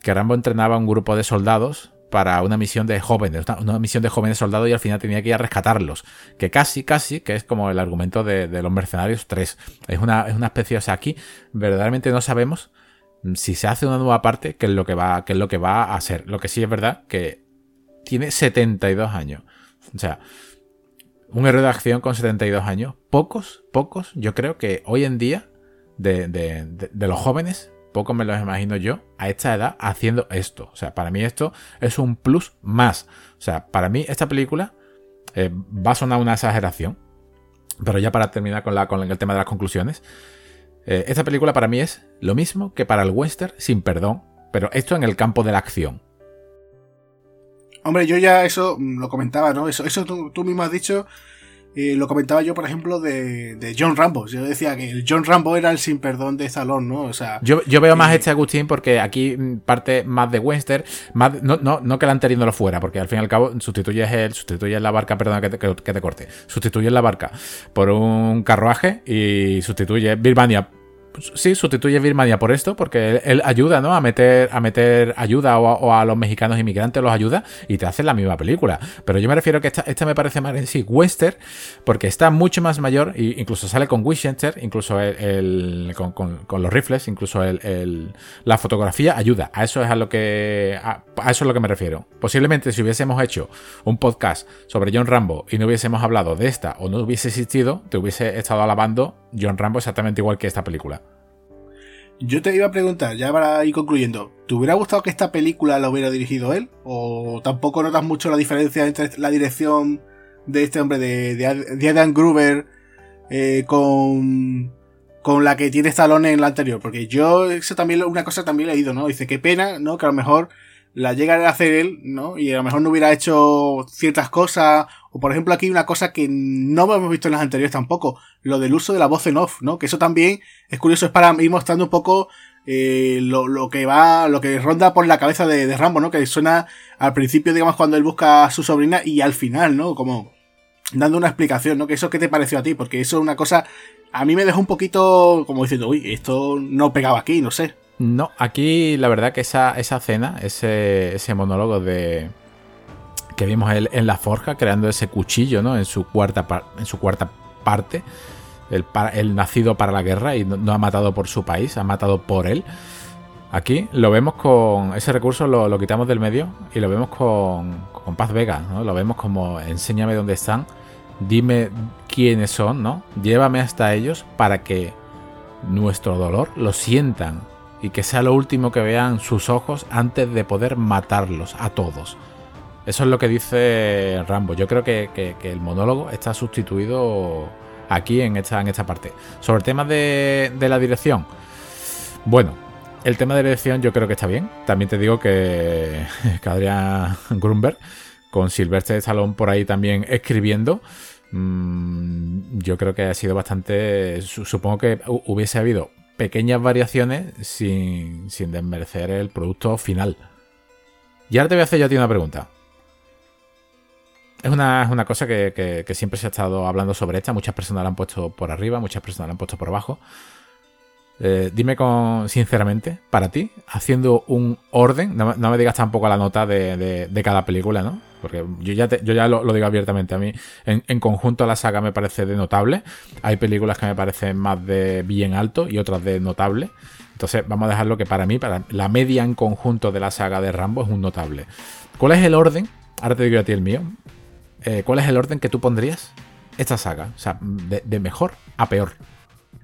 que Rambo entrenaba a un grupo de soldados para una misión de jóvenes, una, misión de jóvenes soldados y al final tenía que ir a rescatarlos. Que casi, casi, que es como el argumento de, los mercenarios 3. Es una, es una especie, o sea, aquí verdaderamente no sabemos si se hace una nueva parte, qué es lo que va, qué es lo que va a ser. Lo que sí es verdad que tiene 72 años. O sea, un héroe de acción con 72 años. Pocos, pocos, yo creo que hoy en día, de, de los jóvenes, poco me lo imagino yo a esta edad haciendo esto. O sea, para mí esto es un plus más. O sea, para mí esta película eh, va a sonar una exageración. Pero ya para terminar con, la, con el tema de las conclusiones. Eh, esta película para mí es lo mismo que para el western sin perdón. Pero esto en el campo de la acción. Hombre, yo ya eso mm, lo comentaba, ¿no? Eso, eso tú mismo has dicho eh, lo comentaba yo, por ejemplo, de, John Rambo. Yo decía que el John Rambo era el sin perdón de Stallone, ¿no? O sea. Yo, veo más eh, este Agustín porque aquí parte más de western, más, no, no, no que el anterior lo fuera, porque al fin y al cabo sustituyes el, sustituyes la barca, perdona que te, que te corte, sustituyes la barca por un carruaje y sustituyes Birmania sí, sustituye Birmania por esto, porque él, ayuda, ¿no? A meter, a meter ayuda o a, los mexicanos inmigrantes los ayuda y te hace la misma película. Pero yo me refiero que esta, esta me parece más en sí western, porque está mucho más mayor, e incluso sale con Winchester, incluso el, con, los rifles, incluso el, la fotografía ayuda. A eso es a lo que a, eso es lo que me refiero. Posiblemente si hubiésemos hecho un podcast sobre John Rambo y no hubiésemos hablado de esta o no hubiese existido, te hubiese estado alabando John Rambo exactamente igual que esta película. Yo te iba a preguntar, ya para ir concluyendo, ¿te hubiera gustado que esta película la hubiera dirigido él? ¿O tampoco notas mucho la diferencia entre la dirección de este hombre, de, de, Adam Gruber, eh, con, con la que tiene Stallone en la anterior? Porque yo, eso también, una cosa también he leído, ¿no? Dice, qué pena, ¿no? Que a lo mejor la llega a hacer él, ¿no? Y a lo mejor no hubiera hecho ciertas cosas, o por ejemplo aquí una cosa que no hemos visto en las anteriores tampoco, lo del uso de la voz en off, ¿no? Que eso también es curioso, es para ir mostrando un poco eh, lo, lo, que va, lo que ronda por la cabeza de, Rambo, ¿no? Que suena al principio, digamos, cuando él busca a su sobrina y al final, ¿no? Como dando una explicación, ¿no? Que eso qué te pareció a ti, porque eso es una cosa, a mí me dejó un poquito como diciendo, uy, esto no pegaba aquí, no sé. No, aquí la verdad que esa, esa cena, ese, ese monólogo de que vimos él en la forja creando ese cuchillo, ¿no? En su cuarta, en su cuarta parte, el, nacido para la guerra y no, ha matado por su país, ha matado por él. Aquí lo vemos con ese recurso, lo, quitamos del medio y lo vemos con, con Paz Vega, ¿no? Lo vemos como enséñame dónde están, dime quiénes son, ¿no? Llévame hasta ellos para que nuestro dolor lo sientan y que sea lo último que vean sus ojos antes de poder matarlos a todos. Eso es lo que dice Rambo. Yo creo que, el monólogo está sustituido aquí en esta, parte. Sobre el tema de, la dirección. Bueno, el tema de dirección yo creo que está bien. También te digo que, [LAUGHS] que Adrián Grunberg, con Silvestre Salón por ahí también escribiendo, mm, yo creo que ha sido bastante... Supongo que hubiese habido pequeñas variaciones sin, sin desmerecer el producto final. Y ahora te voy a hacer yo a ti una pregunta. Es una, una cosa que, siempre se ha estado hablando sobre esta. Muchas personas la han puesto por arriba, muchas personas la han puesto por abajo. Eh, dime con, sinceramente, para ti, haciendo un orden, no, me digas tampoco la nota de, de, cada película, ¿no? Porque yo ya, yo ya lo, digo abiertamente. A mí, en, conjunto, la saga me parece de notable. Hay películas que me parecen más de bien alto y otras de notable. Entonces, vamos a dejarlo que para mí, para la media en conjunto de la saga de Rambo es un notable. ¿Cuál es el orden? Ahora te digo a ti el mío. Eh, ¿Cuál es el orden que tú pondrías esta saga? O sea, de mejor a peor.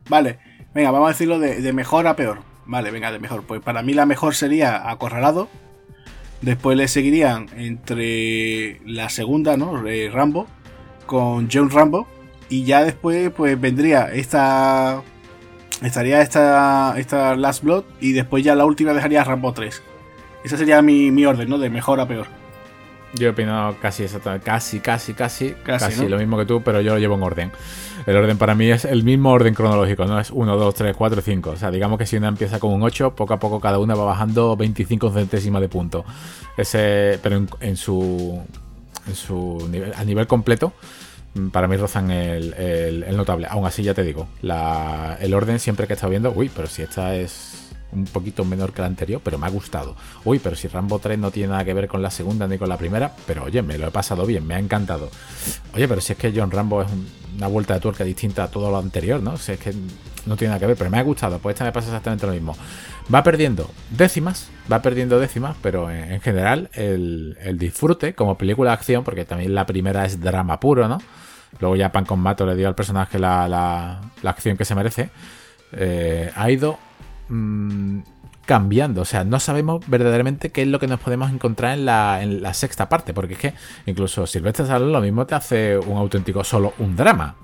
Vale. Venga, vamos a decirlo de, mejor a peor. Vale, venga, de mejor. Pues para mí la mejor sería Acorralado. Después le seguirían entre la segunda, ¿no? Rambo. Con John Rambo. Y ya después, pues vendría esta. Estaría esta, esta Last Blood. Y después ya la última dejaría Rambo 3. Esa sería mi, mi orden, ¿no? De mejor a peor. Yo opino casi exactamente, casi, casi, casi, casi, lo mismo que tú, pero yo lo llevo en orden. El orden para mí es el mismo orden cronológico, no es 1, 2, 3, 4, 5. O sea, digamos que si una empieza con un 8, poco a poco cada una va bajando 25 centésimas de punto. Ese, pero en, su, en su nivel, a nivel completo, mm, para mí rozan el, el, notable. Aún así, ya te digo, la, el orden siempre que he estado viendo, uy, pero si esta es un poquito menor que la anterior, pero me ha gustado. Uy, pero si Rambo 3 no tiene nada que ver con la segunda ni con la primera, pero oye, me lo he pasado bien, me ha encantado. Oye, pero si es que John Rambo es una vuelta de tuerca distinta a todo lo anterior, ¿no? Si es que no tiene nada que ver, pero me ha gustado, pues esta me pasa exactamente lo mismo. Va perdiendo décimas, va perdiendo décimas, pero en, general el, disfrute como película de acción, porque también la primera es drama puro, ¿no? Luego ya Pan con Mato le dio al personaje la, acción que se merece. Eh, ha ido Mm, cambiando. O sea, no sabemos verdaderamente qué es lo que nos podemos encontrar en la, en la sexta parte. Porque es que incluso Silvestre Stallone lo mismo te hace un auténtico solo un drama.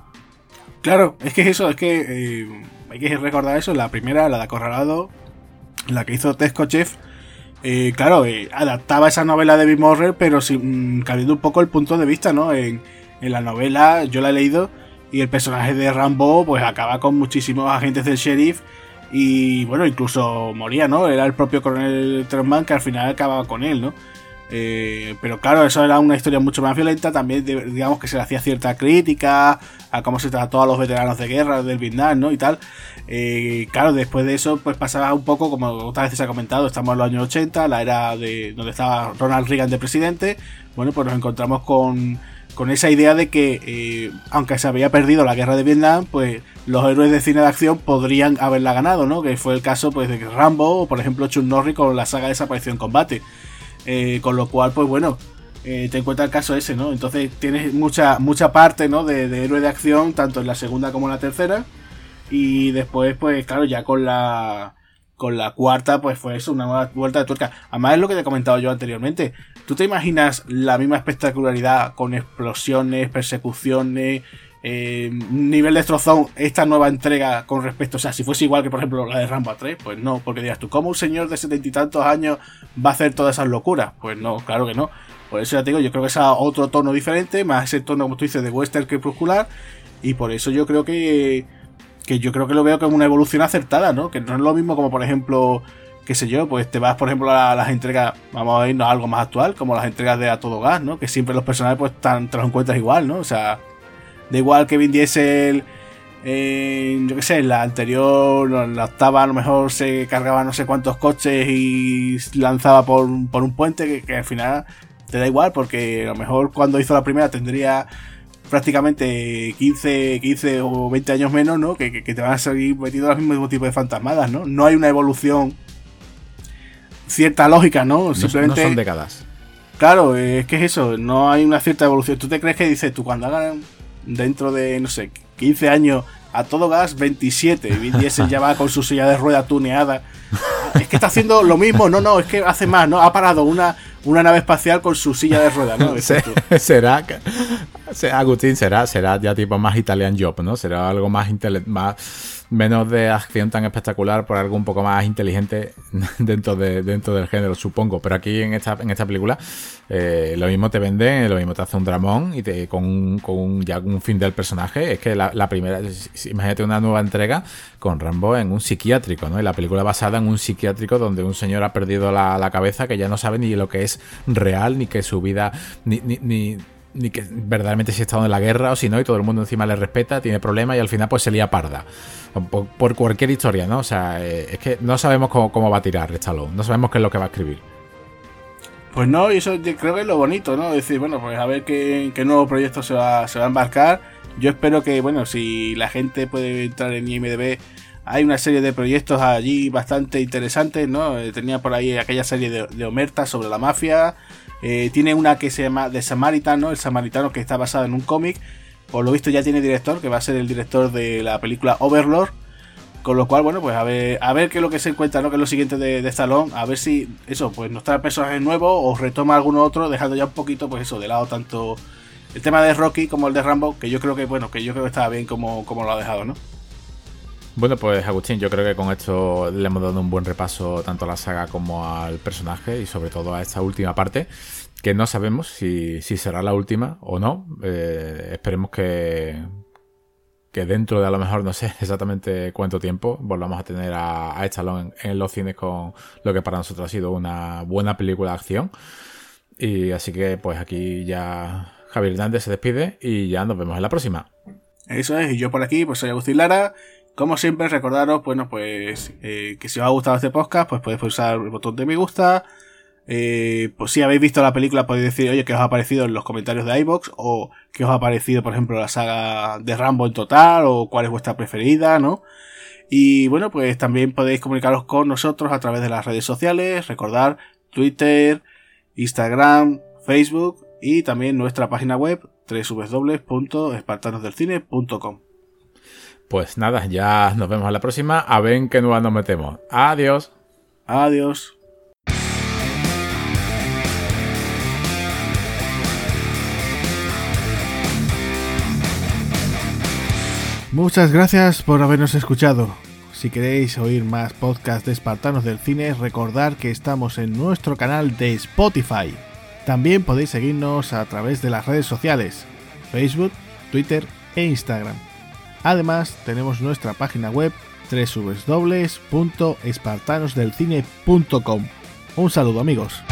Claro, es que es eso, es que eh, hay que recordar eso. La primera, la de Acorralado, la que hizo Tesco Chef. Eh, claro, eh, adaptaba esa novela de Bill pero sin, mm, cambiando un poco el punto de vista, ¿no? En, en la novela, yo la he leído, y el personaje de Rambo, pues acaba con muchísimos agentes del sheriff y bueno, incluso moría, ¿no? Era el propio coronel Trump que al final acababa con él, ¿no? Eh, pero claro, eso era una historia mucho más violenta. También, digamos que se le hacía cierta crítica a cómo se trató a los veteranos de guerra del Vietnam, ¿no? Y tal. Eh, claro, después de eso, pues pasaba un poco, como otras veces se ha comentado, estamos en los años 80, la era de donde estaba Ronald Reagan de presidente. Bueno, pues nos encontramos con con esa idea de que, eh, aunque se había perdido la guerra de Vietnam, pues los héroes de cine de acción podrían haberla ganado, ¿no? Que fue el caso pues de Rambo o por ejemplo Chuck Norris con la saga Desaparición en Combate. Eh, con lo cual, pues bueno, eh, te encuentra el caso ese, ¿no? Entonces tienes mucha, mucha parte, ¿no? De, de héroe de acción, tanto en la segunda como en la tercera. Y después, pues claro, ya con la con la cuarta, pues fue eso, una nueva vuelta de tuerca. Además es lo que te he comentado yo anteriormente. ¿Tú te imaginas la misma espectacularidad con explosiones, persecuciones, eh, nivel de destrozón esta nueva entrega con respecto, o sea, si fuese igual que por ejemplo la de Rambo 3, pues no, porque dirás tú, ¿cómo un señor de setenta y tantos años va a hacer todas esas locuras? Pues no, claro que no. Por eso ya te digo, yo creo que es otro tono diferente, más ese tono, como tú dices, de western crepuscular, y por eso yo creo que que yo creo que lo veo como una evolución acertada, ¿no? Que no es lo mismo como, por ejemplo, qué sé yo, pues te vas, por ejemplo, a las entregas, vamos a irnos a algo más actual, como las entregas de A Todo Gas, ¿no? Que siempre los personajes, pues, están, te los encuentras igual, ¿no? O sea, da igual que Vin Diesel, eh, yo qué sé, la anterior, la octava, a lo mejor se cargaba no sé cuántos coches y lanzaba por, por un puente, que, al final te da igual, porque a lo mejor cuando hizo la primera tendría prácticamente 15, 15 o 20 años menos, ¿no? Que, te van a seguir metiendo los mismos tipos de fantasmadas, ¿no? No hay una evolución cierta lógica, ¿no? Simplemente. No son décadas. Claro, es que es eso, no hay una cierta evolución. ¿Tú te crees que dices tú cuando hagan dentro de, no sé, 15 años a todo gas 27 y Vin Diesel ya va con su silla de rueda tuneada? Es que está haciendo lo mismo, no, no, es que hace más, ¿no? Ha parado una, una nave espacial con su silla de ruedas, ¿no? [LAUGHS] será, Agustín, será, será ya tipo más Italian Job, ¿no? Será algo más, más menos de acción tan espectacular por algo un poco más inteligente [LAUGHS] dentro, de, dentro del género, supongo. Pero aquí en esta, en esta película eh, lo mismo te vende, lo mismo te hace un dramón y te, con, un, con ya un fin del personaje. Es que la, primera, imagínate una nueva entrega con Rambo en un psiquiátrico, ¿no? Y la película basada en un psiquiátrico donde un señor ha perdido la, la cabeza que ya no sabe ni lo que es real, ni que su vida, ni, ni ni que verdaderamente si ha estado en la guerra o si no, y todo el mundo encima le respeta, tiene problemas y al final pues se lía parda. Por, cualquier historia, ¿no? O sea, eh, es que no sabemos cómo, va a tirar Stallone, no sabemos qué es lo que va a escribir. Pues no, y eso creo que es lo bonito, ¿no? Decir, bueno, pues a ver qué, qué nuevo proyecto se va, se va a embarcar. Yo espero que, bueno, si la gente puede entrar en IMDB, hay una serie de proyectos allí bastante interesantes, ¿no? Eh, tenía por ahí aquella serie de, de Omerta sobre la mafia, eh, tiene una que se llama The Samaritan, El Samaritano que está basado en un cómic. Por lo visto ya tiene director, que va a ser el director de la película Overlord. Con lo cual, bueno, pues a ver, a ver qué es lo que se encuentra, ¿no? Que es lo siguiente de, de Stallone. A ver si eso, pues nos trae personajes nuevos o retoma alguno otro, dejando ya un poquito, pues eso, de lado tanto el tema de Rocky como el de Rambo, que yo creo que, bueno, que yo creo que estaba bien como, como lo ha dejado, ¿no? Bueno, pues Agustín, yo creo que con esto le hemos dado un buen repaso tanto a la saga como al personaje y sobre todo a esta última parte, que no sabemos si, será la última o no. Eh, esperemos que, que dentro de a lo mejor no sé [LAUGHS] exactamente cuánto tiempo volvamos a tener a, a Stallone en, los cines con lo que para nosotros ha sido una buena película de acción. Y así que pues aquí ya Javier Hernández se despide y ya nos vemos en la próxima. Eso es, y yo por aquí pues soy Agustín Lara como siempre, recordaros, bueno, pues eh, que si os ha gustado este podcast, pues podéis pulsar el botón de me gusta. Eh, pues si habéis visto la película, podéis decir, oye, qué os ha parecido en los comentarios de iBox, o qué os ha parecido, por ejemplo, la saga de Rambo en total, o cuál es vuestra preferida, ¿no? Y bueno, pues también podéis comunicaros con nosotros a través de las redes sociales, recordar Twitter, Instagram, Facebook y también nuestra página web www.espartanosdelcine.com. Pues nada, ya nos vemos a la próxima. A ver en qué nueva nos metemos. Adiós. Adiós. Muchas gracias por habernos escuchado. Si queréis oír más podcasts de Espartanos del Cine, recordad que estamos en nuestro canal de Spotify. También podéis seguirnos a través de las redes sociales, Facebook, Twitter e Instagram. Además, tenemos nuestra página web www.espartanosdelcine.com. Un saludo amigos.